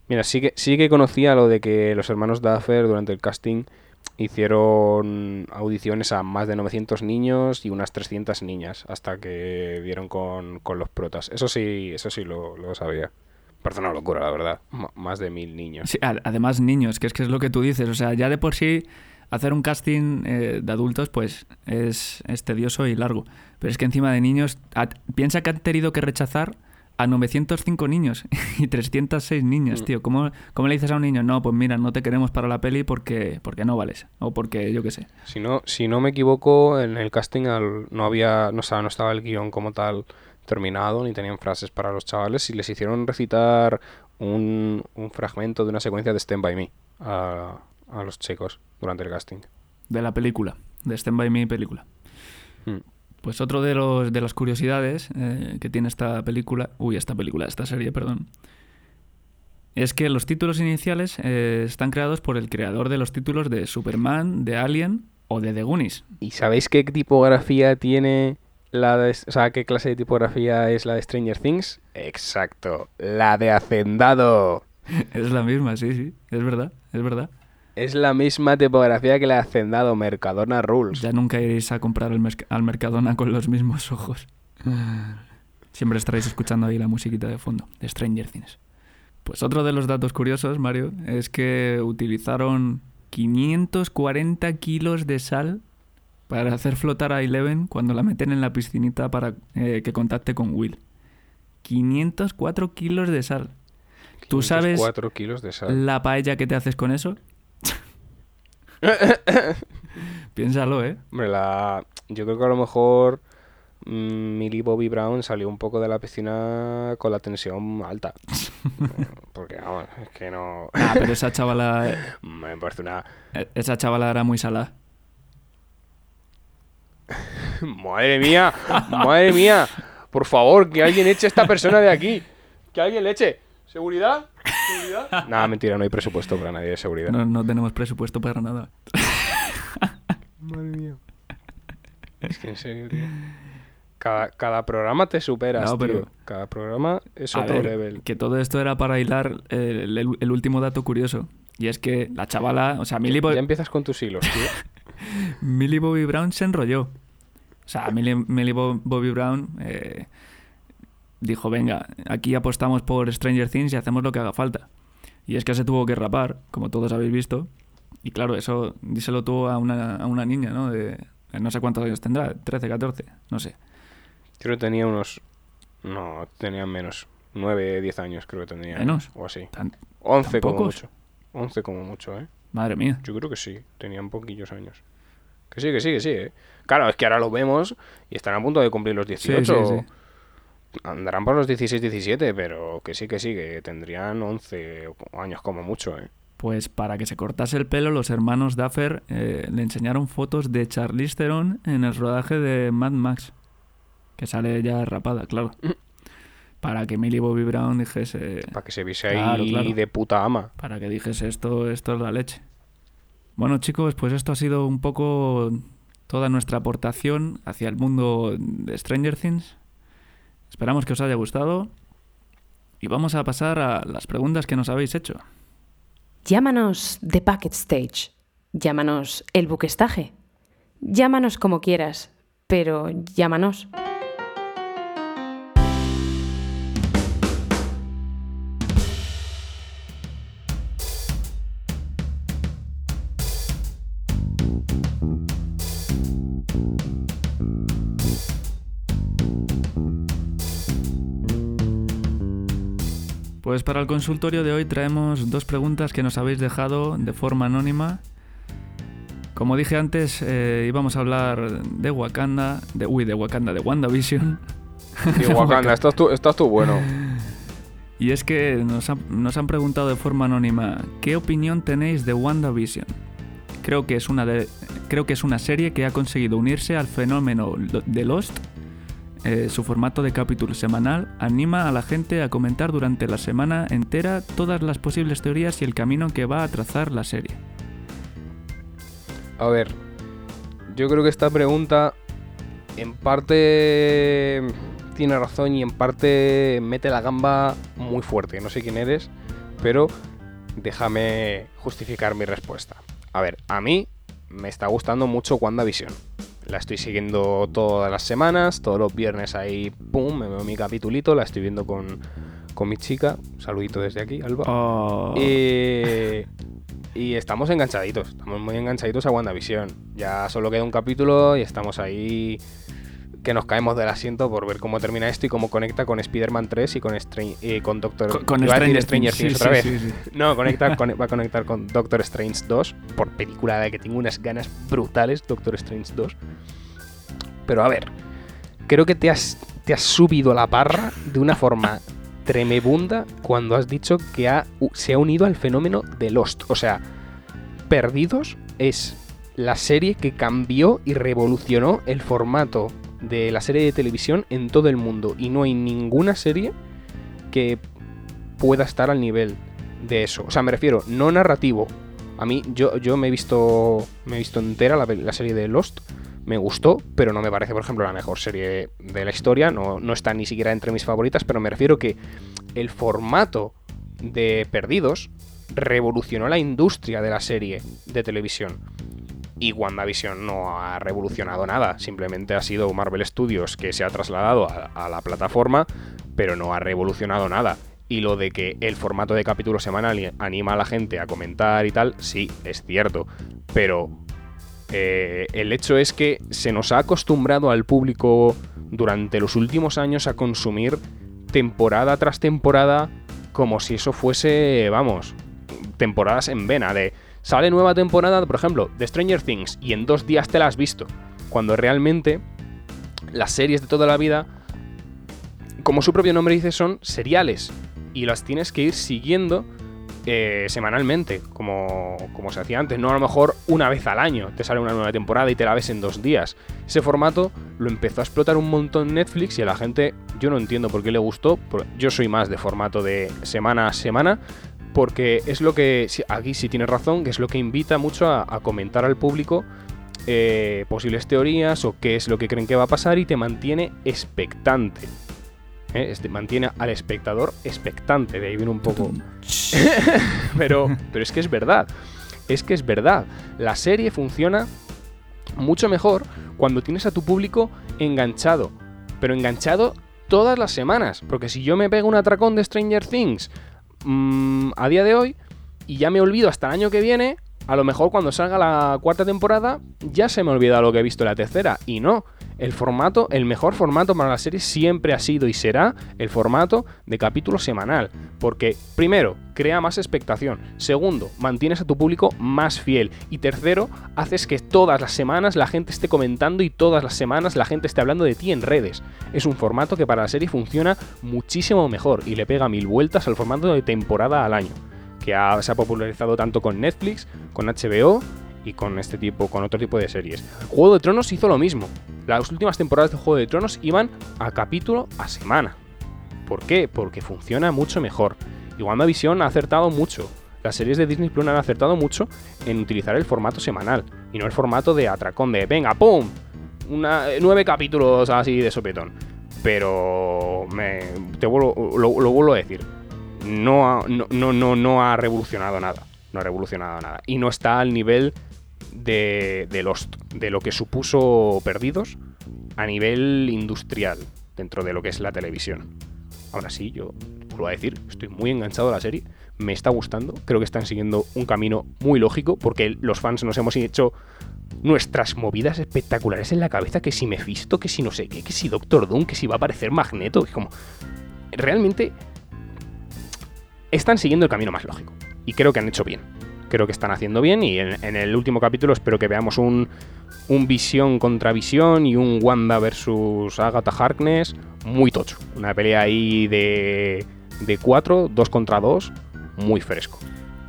Mira, sí que, sí que conocía lo de que los hermanos Duffer durante el casting hicieron audiciones a más de 900 niños y unas 300 niñas hasta que dieron con, con los protas. Eso sí, eso sí lo, lo sabía. Parece una locura, la verdad. M- más de mil niños. Sí, además, niños, que es que es lo que tú dices. O sea, ya de por sí hacer un casting eh, de adultos, pues es, es tedioso y largo. Pero es que encima de niños, a- piensa que han tenido que rechazar a 905 niños y 306 niñas, Mm. tío. ¿Cómo, ¿Cómo le dices a un niño? No, pues mira, no te queremos para la peli porque, porque no vales. O porque yo qué sé. Si no, si no me equivoco, en el casting al- no había, no, estaba- no estaba el guion como tal terminado, ni tenían frases para los chavales, y les hicieron recitar un, un fragmento de una secuencia de Stand By Me a, a los chicos durante el casting. De la película, de Stand By Me película. Mm. Pues otro de los de las curiosidades eh, que tiene esta película, uy, esta película, esta serie, perdón, es que los títulos iniciales eh, están creados por el creador de los títulos de Superman, de Alien o de The Goonies. ¿Y sabéis qué tipografía tiene la de, o sea, qué clase de tipografía es la de Stranger Things? Exacto, la de Hacendado. es la misma, sí, sí, es verdad, es verdad. Es la misma tipografía que la de Hacendado, Mercadona Rules. Ya nunca iréis a comprar al, merc- al Mercadona con los mismos ojos. Siempre estaréis escuchando ahí la musiquita de fondo, de Stranger Things. Pues otro de los datos curiosos, Mario, es que utilizaron 540 kilos de sal para hacer flotar a Eleven cuando la meten en la piscinita para eh, que contacte con Will. 504 kilos de sal. ¿Tú sabes 4 kilos de sal. la paella que te haces con eso? Piénsalo, ¿eh? Hombre, la... yo creo que a lo mejor mm, Millie Bobby Brown salió un poco de la piscina con la tensión alta. Porque, vamos, es que no... Ah, pero esa chavala, Me parece una... eh, esa chavala era muy salada. ¡Madre mía! ¡Madre mía! Por favor, que alguien eche a esta persona de aquí. Que alguien le eche. ¿Seguridad? ¿Seguridad? Nada, mentira, no hay presupuesto para nadie de seguridad. No, no tenemos presupuesto para nada. Madre mía. Es que en serio, tío. Cada, cada programa te superas, No, pero- tío. Cada programa es otro ver, level. que todo esto era para hilar el, el- el último dato curioso. Y es que la chavala, o sea, Millie, Bo- Ya empiezas con tus hilos, tío. Millie Bobby Brown se enrolló. O sea, Millie, Millie Bo- Bobby Brown eh, dijo, venga, aquí apostamos por Stranger Things y hacemos lo que haga falta. Y es que se tuvo que rapar, como todos habéis visto. Y claro, eso díselo tú a una, a una niña, ¿no? De, no sé cuántos años tendrá, 13, 14, no sé. Creo que tenía unos... No, tenía menos. 9, 10 años creo que tendría. ¿Menos? O así. Tan- 11 ¿Tan como mucho. 11 como mucho, ¿eh? madre mía. Yo creo que sí. Tenían poquillos años. Que sí, que sí, que sí, ¿eh? Claro, es que ahora lo vemos y están a punto de cumplir los Sí, 18. sí, sí. Andarán por los 16, 17, pero que sí, que sí, que tendrían 11 años como mucho, ¿eh? Pues para que se cortase el pelo, los hermanos Duffer eh, le enseñaron fotos de Charlize Theron en el rodaje de Mad Max. Que sale ya rapada, claro. Para que Millie Bobby Brown dijese... Para que se viese Claro, ahí claro. de puta ama. Para que dijese esto, esto es la leche. Bueno chicos, pues esto ha sido un poco toda nuestra aportación hacia el mundo de Stranger Things. Esperamos que os haya gustado. Y vamos a pasar a las preguntas que nos habéis hecho. Llámanos The Packet Stage. Llámanos El Buquestaje. Llámanos como quieras, pero llámanos. Pues para el consultorio de hoy traemos dos preguntas que nos habéis dejado de forma anónima. Como dije antes, eh, íbamos a hablar de Wakanda, de uy, de Wakanda, de WandaVision. Y Wakanda, estás tú, estás tú bueno. Y es que nos, han- nos han preguntado de forma anónima, ¿qué opinión tenéis de WandaVision? Creo que es una de, creo que es una serie que ha conseguido unirse al fenómeno de Lost. Eh, su formato de capítulo semanal anima a la gente a comentar durante la semana entera todas las posibles teorías y el camino que va a trazar la serie. A ver, yo creo que esta pregunta en parte tiene razón y en parte mete la gamba muy fuerte. No sé quién eres, pero déjame justificar mi respuesta. A ver, a mí me está gustando mucho WandaVision. La estoy siguiendo todas las semanas, todos los viernes ahí, pum, me veo mi capitulito, la estoy viendo con, con mi chica. Un saludito desde aquí, Alba. Oh, Y, y estamos enganchaditos, estamos muy enganchaditos a WandaVision. Ya solo queda un capítulo y estamos ahí que nos caemos del asiento por ver cómo termina esto y cómo conecta con Spider-Man 3 y con, y con Doctor con, Stranger Stranger Things, sí, otra sí, vez. sí. No, conecta, con- va a conectar con Doctor Strange 2 por película de la que tengo unas ganas brutales, Doctor Strange 2. Pero a ver, creo que te has, te has subido a la parra de una forma tremebunda cuando has dicho que ha- se ha unido al fenómeno de Lost. O sea, Perdidos es la serie que cambió y revolucionó el formato de la serie de televisión en todo el mundo. Y no hay ninguna serie que pueda estar al nivel de eso. O sea, me refiero, no narrativo. A mí, yo, yo me he visto. Me he visto entera la, serie de Lost. Me gustó, pero no me parece, por ejemplo, la mejor serie de la historia. No, no está ni siquiera entre mis favoritas, pero me refiero que el formato de Perdidos revolucionó la industria de la serie de televisión. Y WandaVision no ha revolucionado nada, simplemente ha sido Marvel Studios que se ha trasladado a, la plataforma, pero no ha revolucionado nada. Y lo de que el formato de capítulo semanal anima a la gente a comentar y tal, sí, es cierto. Pero Eh, el hecho es que se nos ha acostumbrado al público durante los últimos años a consumir temporada tras temporada como si eso fuese, vamos, temporadas en vena. De sale nueva temporada, por ejemplo, de Stranger Things y en dos días te la has visto. Cuando realmente las series de toda la vida, como su propio nombre dice, son seriales y las tienes que ir siguiendo eh, semanalmente, como, como se hacía antes. No a lo mejor una vez al año te sale una nueva temporada y te la ves en dos días. Ese formato lo empezó a explotar un montón Netflix y a la gente yo no entiendo por qué le gustó. Yo soy más de formato de semana a semana. Porque es lo que, aquí sí tienes razón, que es lo que invita mucho a, comentar al público eh, posibles teorías o qué es lo que creen que va a pasar y te mantiene expectante. ¿eh? Este, mantiene al espectador expectante. De ahí viene un poco. pero, pero es que es verdad. Es que es verdad. La serie funciona mucho mejor cuando tienes a tu público enganchado. Pero enganchado todas las semanas. Porque si yo me pego un atracón de Stranger Things mm, a día de hoy y ya me olvido hasta el año que viene, a lo mejor cuando salga la cuarta temporada ya se me olvida lo que he visto en la tercera. Y no, el formato, el mejor formato para la serie siempre ha sido y será el formato de capítulo semanal. Porque, primero, crea más expectación. Segundo, mantienes a tu público más fiel. Y tercero, haces que todas las semanas la gente esté comentando y todas las semanas la gente esté hablando de ti en redes. Es un formato que para la serie funciona muchísimo mejor y le pega mil vueltas al formato de temporada al año que se ha popularizado tanto con Netflix, con HBO y con este tipo, con otro tipo de series. Juego de Tronos hizo lo mismo. Las últimas temporadas de Juego de Tronos iban a capítulo a semana. ¿Por qué? Porque funciona mucho mejor. Y WandaVision ha acertado mucho. Las series de Disney Plus han acertado mucho en utilizar el formato semanal y no el formato de atracón de venga, ¡pum! Una, nueve capítulos así de sopetón. Pero me, te vuelvo, lo vuelvo a decir no ha, no, no, no, ha revolucionado nada. No ha revolucionado nada. Y no está al nivel de, de Lost, de lo que supuso Perdidos a nivel industrial dentro de lo que es la televisión. Ahora sí, yo vuelvo a decir, estoy muy enganchado a la serie, me está gustando, creo que están siguiendo un camino muy lógico porque los fans nos hemos hecho nuestras movidas espectaculares en la cabeza, que si Mephisto, que si no sé qué, que si Doctor Doom, que si va a aparecer Magneto, es como... Realmente están siguiendo el camino más lógico. Y creo que han hecho bien. Creo que están haciendo bien y en, el último capítulo espero que veamos un, un Visión contra Visión y un Wanda versus Agatha Harkness muy tocho. Una pelea ahí de, de cuatro, dos contra dos, muy fresco.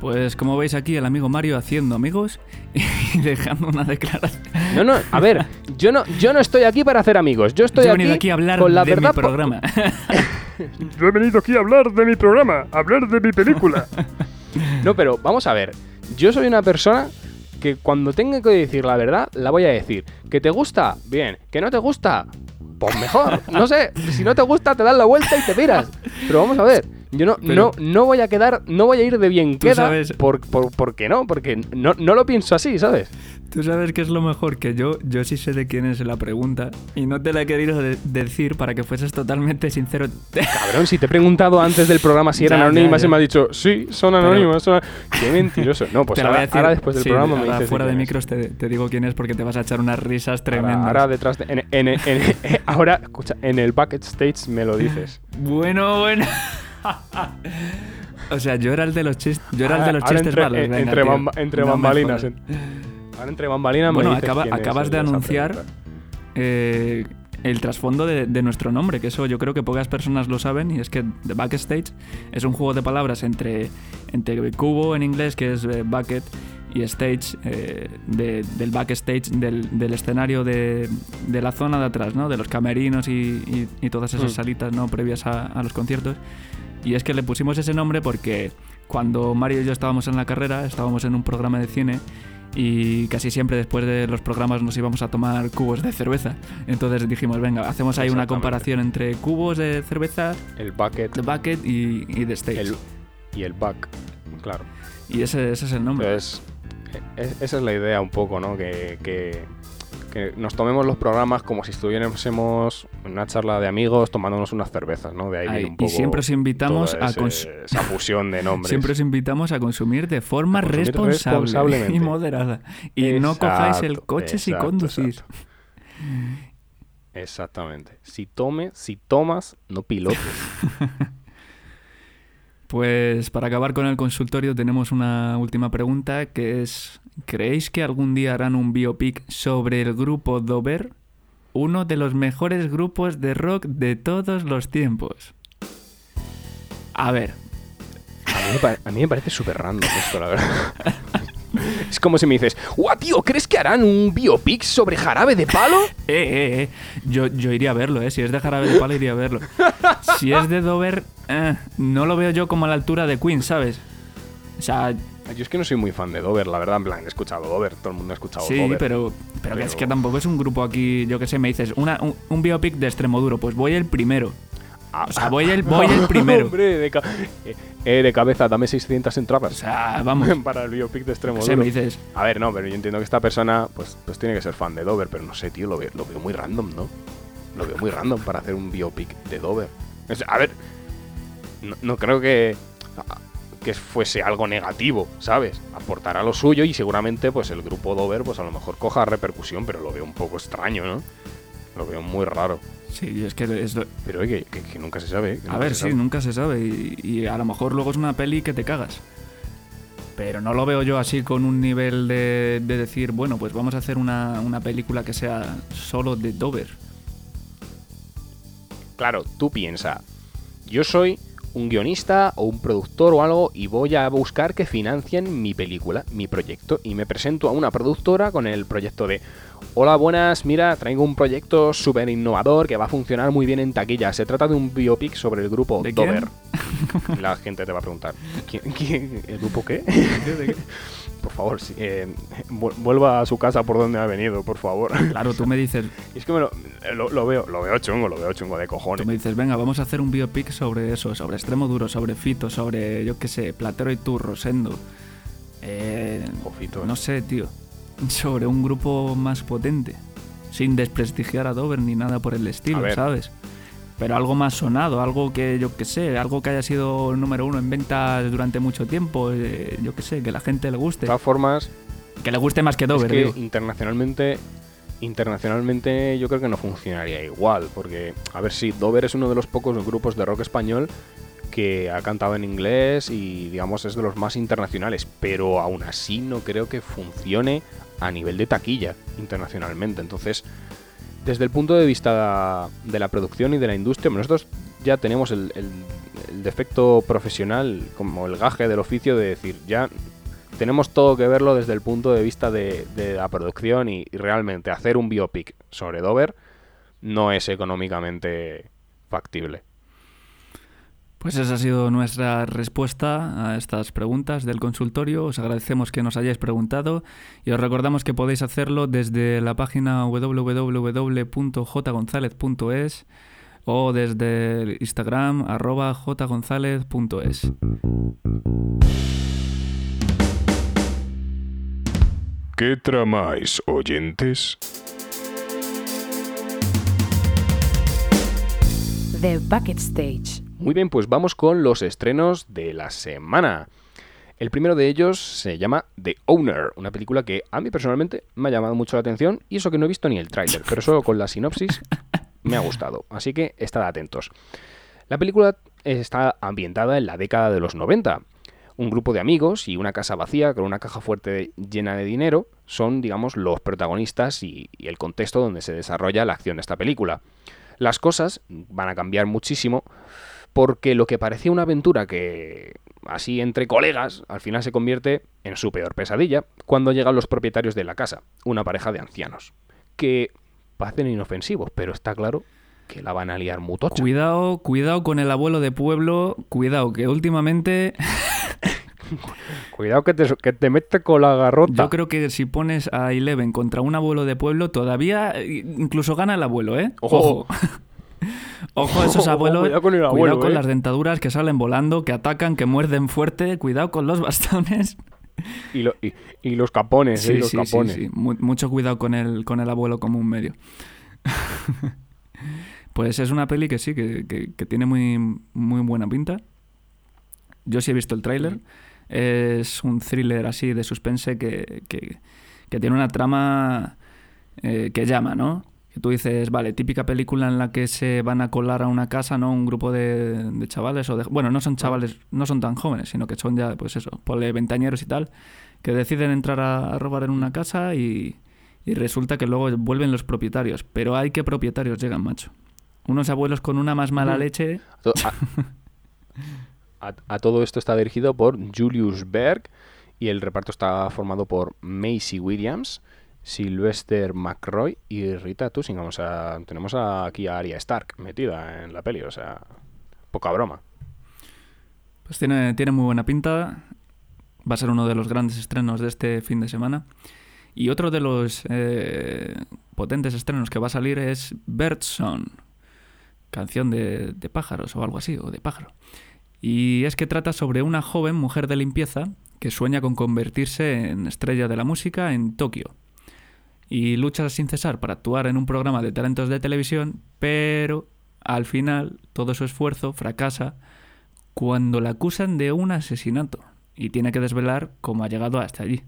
Pues como veis aquí el amigo Mario haciendo amigos y dejando una declaración. No, no, a ver, yo no, yo no estoy aquí para hacer amigos. Yo estoy aquí, a hablar con la de verdad mi programa. yo he venido aquí a hablar de mi programa, a hablar de mi película. no, pero vamos a ver. Yo soy una persona que cuando tenga que decir la verdad, la voy a decir. ¿Que te gusta? Bien. ¿Que no te gusta? Pues mejor. No sé. Si no te gusta, te das la vuelta y te miras. Pero vamos a ver. Yo no, no, no voy a quedar, no voy a ir de bien queda, sabes... por, por, qué no, porque no, no lo pienso así, ¿sabes? Tú sabes que es lo mejor que yo, yo sí sé de quién es la pregunta y no te la he querido decir para que fueses totalmente sincero. Cabrón, si te he preguntado antes del programa si eran anónimas y me has dicho, sí, son anónimas. Qué mentiroso. No, pues ahora, ahora, después del programa me dices. Fuera de micros te, te, digo quién es porque te vas a echar unas risas tremendas. Ahora, detrás de. En, ahora, escucha, en el backstage me lo dices. Bueno, bueno. o sea, yo era el de los chistes, yo era el de los chistes entre, malos. entre, bambalinas. Ahora entre bambalinas Bueno, me acabas de anunciar eh, el trasfondo de, nuestro nombre, que eso yo creo que pocas personas lo saben, y es que The Backstage es un juego de palabras entre, entre cubo en inglés, que es eh, bucket, y stage eh, del backstage del, del escenario de, de, la zona de atrás, ¿no? De los camerinos y, y, todas esas mm. salitas, ¿no? Previas a, a, los conciertos. Y es que le pusimos ese nombre porque cuando Mario y yo estábamos en la carrera, estábamos en un programa de cine y casi siempre después de los programas nos íbamos a tomar cubos de cerveza. Entonces dijimos, venga, hacemos ahí una comparación entre cubos de cerveza, el bucket, the bucket y, y the stage. y el buck, claro. Y ese, ese es el nombre. Es, esa es la idea un poco, ¿no? Que, que que nos tomemos los programas como si estuviésemos en una charla de amigos tomándonos unas cervezas, ¿no? De ahí, Ay, viene un y poco siempre os invitamos a ese- esa fusión de nombres. Siempre os invitamos a consumir de forma consumir responsable y moderada. Y no cojáis el coche si conducís. exacto. Exactamente. Si tome, si tomas, no pilotes. Pues para acabar con el consultorio tenemos una última pregunta que es ¿creéis que algún día harán un biopic sobre el grupo Dover? Uno de los mejores grupos de rock de todos los tiempos. A ver, A mí me, a mí me parece súper random esto, la verdad. Es como si me dices, ¡Guau, tío! ¿Crees que harán un biopic sobre jarabe de palo? eh, eh, eh, yo, yo iría a verlo, eh. Si es de Jarabe de Palo iría a verlo. Si es de Dover, eh, no lo veo yo como a la altura de Queen, ¿sabes? O sea, Yo es que no soy muy fan de Dover, la verdad. En plan, he escuchado Dover, todo el mundo ha escuchado Sí, Dover. pero, pero, que es Pero- que tampoco es un grupo aquí, yo que sé, me dices, una, un, un biopic de Extremoduro, pues voy el primero. Ah, O sea, voy el, voy el primero. Hombre, de, ca- eh, de cabeza, dame 600 O entradas sea, vamos, para el biopic de extremo sé, me dices, A ver, no, pero yo entiendo que esta persona pues, pues tiene que ser fan de Dover, pero no sé, tío, lo veo, lo veo muy random, ¿no? Lo veo muy random para hacer un biopic de Dover. O sea, a ver, no, no creo que, que fuese algo negativo, ¿sabes? Aportará lo suyo y seguramente pues el grupo Dover pues a lo mejor coja repercusión, pero lo veo un poco extraño, ¿no? Lo veo muy raro. sí, es que es lo- Pero oye, que, que nunca se sabe. ¿eh? que A ver, sí, sabe. nunca se sabe. Y, y a lo mejor luego es una peli que te cagas. Pero no lo veo yo así con un nivel de, de decir, bueno, pues vamos a hacer una, una película que sea solo de Dover. Claro, tú piensa, yo soy un guionista o un productor o algo y voy a buscar que financien mi película, mi proyecto, y me presento a una productora con el proyecto de, hola, buenas, mira, traigo un proyecto súper innovador que va a funcionar muy bien en taquilla. Se trata de un biopic sobre el grupo ¿De? Dover. La gente te va a preguntar, ¿quién, quién- el grupo qué? Por favor, eh, vu- vuelva a su casa por donde ha venido, por favor. Claro, tú me dices, es que me lo, lo- lo veo, lo veo chungo, lo veo chungo de cojones. Tú me dices, venga, vamos a hacer un biopic sobre eso, sobre extremo duro, sobre Fito, sobre, yo qué sé, Platero y tú, Rosendo. Eh, Ojito, eh. no sé, tío. Sobre un grupo más potente. Sin desprestigiar a Dover ni nada por el estilo. ¿sabes? Pero algo más sonado, algo que, yo qué sé, algo que haya sido número uno en ventas durante mucho tiempo, eh, yo qué sé, que la gente le guste. De todas formas, Que le guste más que Dover, es que digo. internacionalmente, internacionalmente yo creo que no funcionaría igual, porque, a ver si Dover es uno de los pocos grupos de rock español que ha cantado en inglés y digamos es de los más internacionales, pero aún así no creo que funcione a nivel de taquilla internacionalmente. Entonces, desde el punto de vista de la producción y de la industria, nosotros ya tenemos el, defecto profesional, como el gaje del oficio de decir, ya tenemos todo que verlo desde el punto de vista de, de la producción y, y realmente hacer un biopic sobre Dover no es económicamente factible. Pues esa ha sido nuestra respuesta a estas preguntas del consultorio. Os agradecemos que nos hayáis preguntado y os recordamos que podéis hacerlo desde la página www.jgonzalez.es o desde el Instagram arroba jgonzalez.es. ¿Qué tramáis, oyentes? The Bucket Stage. Muy bien, pues vamos con los estrenos de la semana. El primero de ellos se llama The Owner, una película que a mí personalmente me ha llamado mucho la atención y eso que no he visto ni el tráiler, pero solo con la sinopsis me ha gustado, así que estad atentos. La película está ambientada en la década de los 90. Un grupo de amigos y una casa vacía con una caja fuerte llena de dinero son, digamos, los protagonistas y, y el contexto donde se desarrolla la acción de esta película. Las cosas van a cambiar muchísimo porque lo que parecía una aventura que así entre colegas al final se convierte en su peor pesadilla cuando llegan los propietarios de la casa, una pareja de ancianos, que parecen inofensivos, pero está claro que la van a liar muy tocha. Cuidado, cuidado con el abuelo de pueblo, cuidado que últimamente Cuidado que te, que te mete con la garrota. yo creo que si pones a Eleven contra un abuelo de pueblo todavía eh, incluso gana el abuelo, ¿eh? Ojo. Ojo. Ojo a esos abuelos. cuidado con el cuidado abuelo, con ¿eh? las dentaduras que salen volando, que atacan, que muerden fuerte. Cuidado con los bastones. Y, lo- y- y los capones, ¿eh? Sí, los sí, capones. sí. Mucho cuidado con el, con el abuelo como un medio. pues es una peli que sí, que, que- que tiene muy, muy buena pinta. Yo sí he visto el tráiler. Es un thriller así de suspense que tiene una trama eh, que llama, ¿no? Que tú dices, vale, típica película en la que se van a colar a una casa, ¿no? Un grupo de, de chavales o de... Bueno, no son chavales, no son tan jóvenes, sino que son ya, pues eso, ponle veinteañeros y tal, que deciden entrar a, a robar en una casa y, y resulta que luego vuelven los propietarios. Pero hay que propietarios llegan, macho. Unos abuelos con una más mala Ujú. leche. A- a todo esto está dirigido por Julius Berg y el reparto está formado por Macy Williams, Sylvester McRoy y Rita Tussingham. O sea, tenemos aquí a Arya Stark metida en la peli, o sea, poca broma. Pues tiene, tiene muy buena pinta. Va a ser uno de los grandes estrenos de este fin de semana. Y otro de los eh, potentes estrenos que va a salir es Birdsong, canción de, de pájaros o algo así, o de pájaro. Y es que trata sobre una joven mujer de limpieza que sueña con convertirse en estrella de la música en Tokio. Y lucha sin cesar para actuar en un programa de talentos de televisión, pero al final todo su esfuerzo fracasa cuando la acusan de un asesinato y tiene que desvelar cómo ha llegado hasta allí.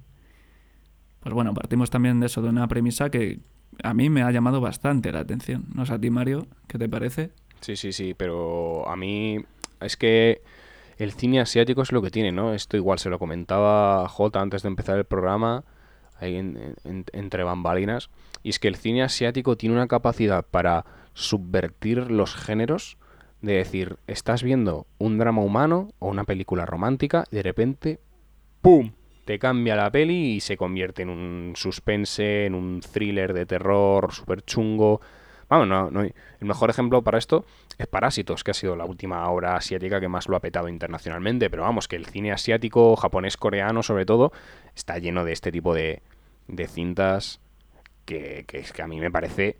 Pues bueno, partimos también de eso, de una premisa que a mí me ha llamado bastante la atención. ¿No sé a ti, Mario? ¿Qué te parece? Sí, sí, sí, pero a mí es que el cine asiático es lo que tiene, ¿no? Esto igual se lo comentaba J antes de empezar el programa, en- en- entre bambalinas, y es que el cine asiático tiene una capacidad para subvertir los géneros, de decir, estás viendo un drama humano o una película romántica, y de repente, ¡pum! Te cambia la peli y se convierte en un suspense, en un thriller de terror súper chungo. Vamos, no, no- el mejor ejemplo para esto es Parásitos, que ha sido la última obra asiática que más lo ha petado internacionalmente. Pero vamos, que el cine asiático, japonés, coreano, sobre todo, está lleno de este tipo de, de cintas que, que es que a mí me parece,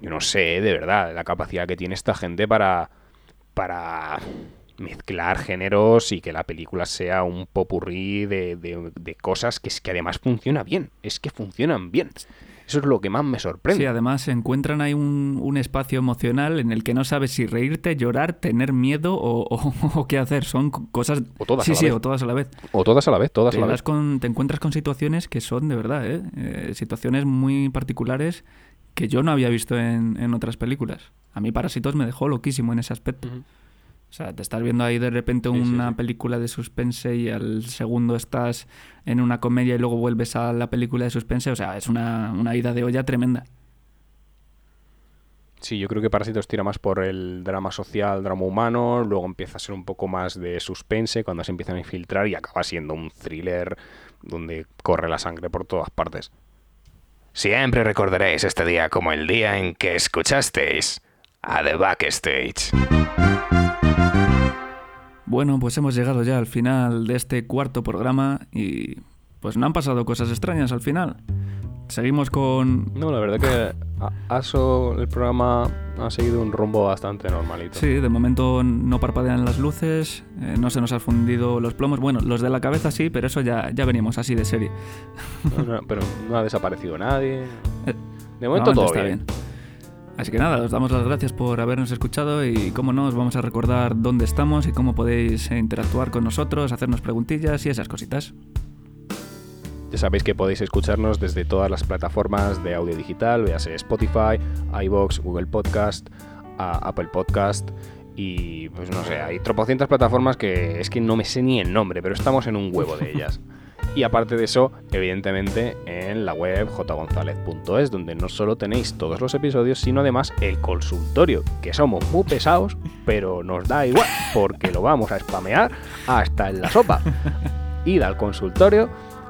yo no sé, de verdad, la capacidad que tiene esta gente para, para mezclar géneros y que la película sea un popurrí de, de, de cosas que es que además funciona bien, es que funcionan bien. Eso es lo que más me sorprende. Sí, además se encuentran ahí un, un espacio emocional en el que no sabes si reírte, llorar, tener miedo o, o- o qué hacer. Son cosas... O todas sí, a la sí, vez. o todas a la vez. O todas a la vez, todas Te, a la vez. con- te encuentras con situaciones que son de verdad, ¿eh? Eh, situaciones muy particulares que yo no había visto en, en otras películas. A mí Parásitos me dejó loquísimo en ese aspecto. O sea, te estás viendo ahí de repente Sí, sí, una sí. película de suspense y al segundo estás en una comedia y luego vuelves a la película de suspense. O sea, es una, una ida de olla tremenda. Sí, yo creo que Parásitos tira más por el drama social, drama humano, luego empieza a ser un poco más de suspense cuando se empiezan a infiltrar y acaba siendo un thriller donde corre la sangre por todas partes. Siempre recordaréis este día como el día en que escuchasteis a The Backstage. Bueno, pues hemos llegado ya al final de este cuarto programa y pues no han pasado cosas extrañas al final. Seguimos con... No, la verdad que ASO, el programa ha seguido un rumbo bastante normalito. Sí, de momento no parpadean las luces, eh, no se nos han fundido los plomos. Bueno, los de la cabeza sí, pero eso ya, ya venimos así de serie. No, no, pero no ha desaparecido nadie. De momento No, todo está bien. Así que nada, os damos las gracias por habernos escuchado y como no, os vamos a recordar dónde estamos y cómo podéis interactuar con nosotros, hacernos preguntillas y esas cositas. Ya sabéis que podéis escucharnos desde todas las plataformas de audio digital, véase Spotify, iBox, Google Podcast, Apple Podcast y pues no sé, hay tropocientas plataformas que es que no me sé ni el nombre, pero estamos en un huevo de ellas. Y aparte de eso, evidentemente en la web jgonzalez.es, donde no solo tenéis todos los episodios, sino además el consultorio, que somos muy pesados, pero nos da igual, porque lo vamos a spamear hasta en la sopa. Id al consultorio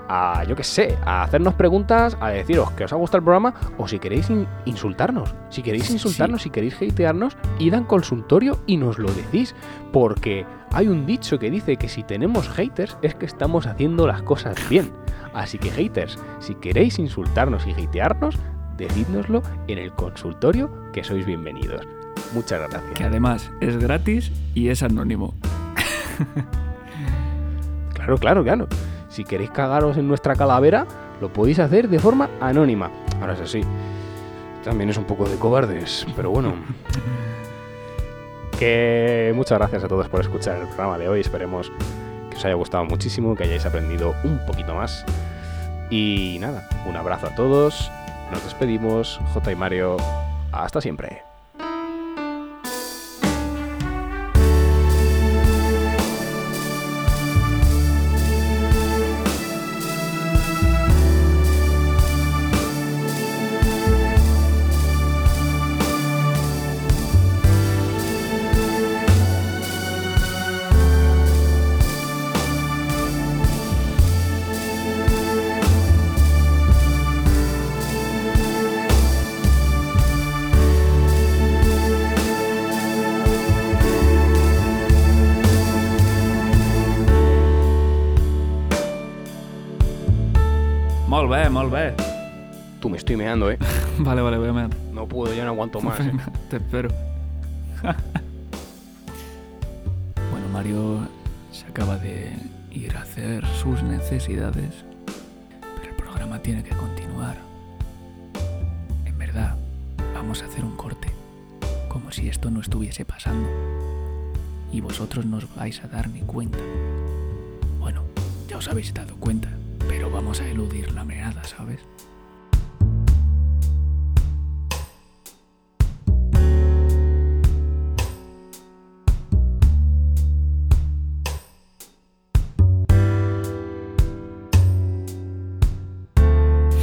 a, yo qué sé, a hacernos preguntas, a deciros que os ha gustado el programa o si queréis in- insultarnos. Si queréis insultarnos, si queréis hatearnos, id al consultorio y nos lo decís. Porque hay un dicho que dice que si tenemos haters es que estamos haciendo las cosas bien. Así que haters, si queréis insultarnos y hatearnos, decídnoslo en el consultorio que sois bienvenidos. Muchas gracias. Que además es gratis y es anónimo. Claro, claro, claro. Si queréis cagaros en nuestra calavera, lo podéis hacer de forma anónima. Ahora es así. También es un poco de cobardes, pero bueno. que muchas gracias a todos por escuchar el programa de hoy. Esperemos que os haya gustado muchísimo, que hayáis aprendido un poquito más. Y nada, un abrazo a todos. Nos despedimos. J y Mario, hasta siempre. Molt bé, molt bé. Tú me estoy meando, eh. Vale, vale, voy a mear. No puedo, ya no aguanto más. eh. Te espero. bueno, Mario se acaba de ir a hacer sus necesidades, pero el programa tiene que continuar. En verdad, vamos a hacer un corte, como si esto no estuviese pasando. Y vosotros no os vais a dar ni cuenta. Bueno, ya os habéis dado cuenta, pero vamos a eludir la meada, ¿sabes?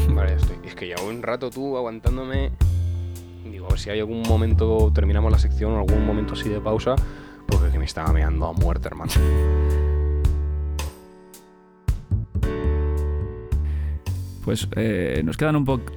Vale, estoy. Es que llevo un rato tú aguantándome. Digo, a ver si hay algún momento, terminamos la sección o algún momento así de pausa, porque es que me estaba meando a muerte, hermano. Pues eh, nos quedan un poco...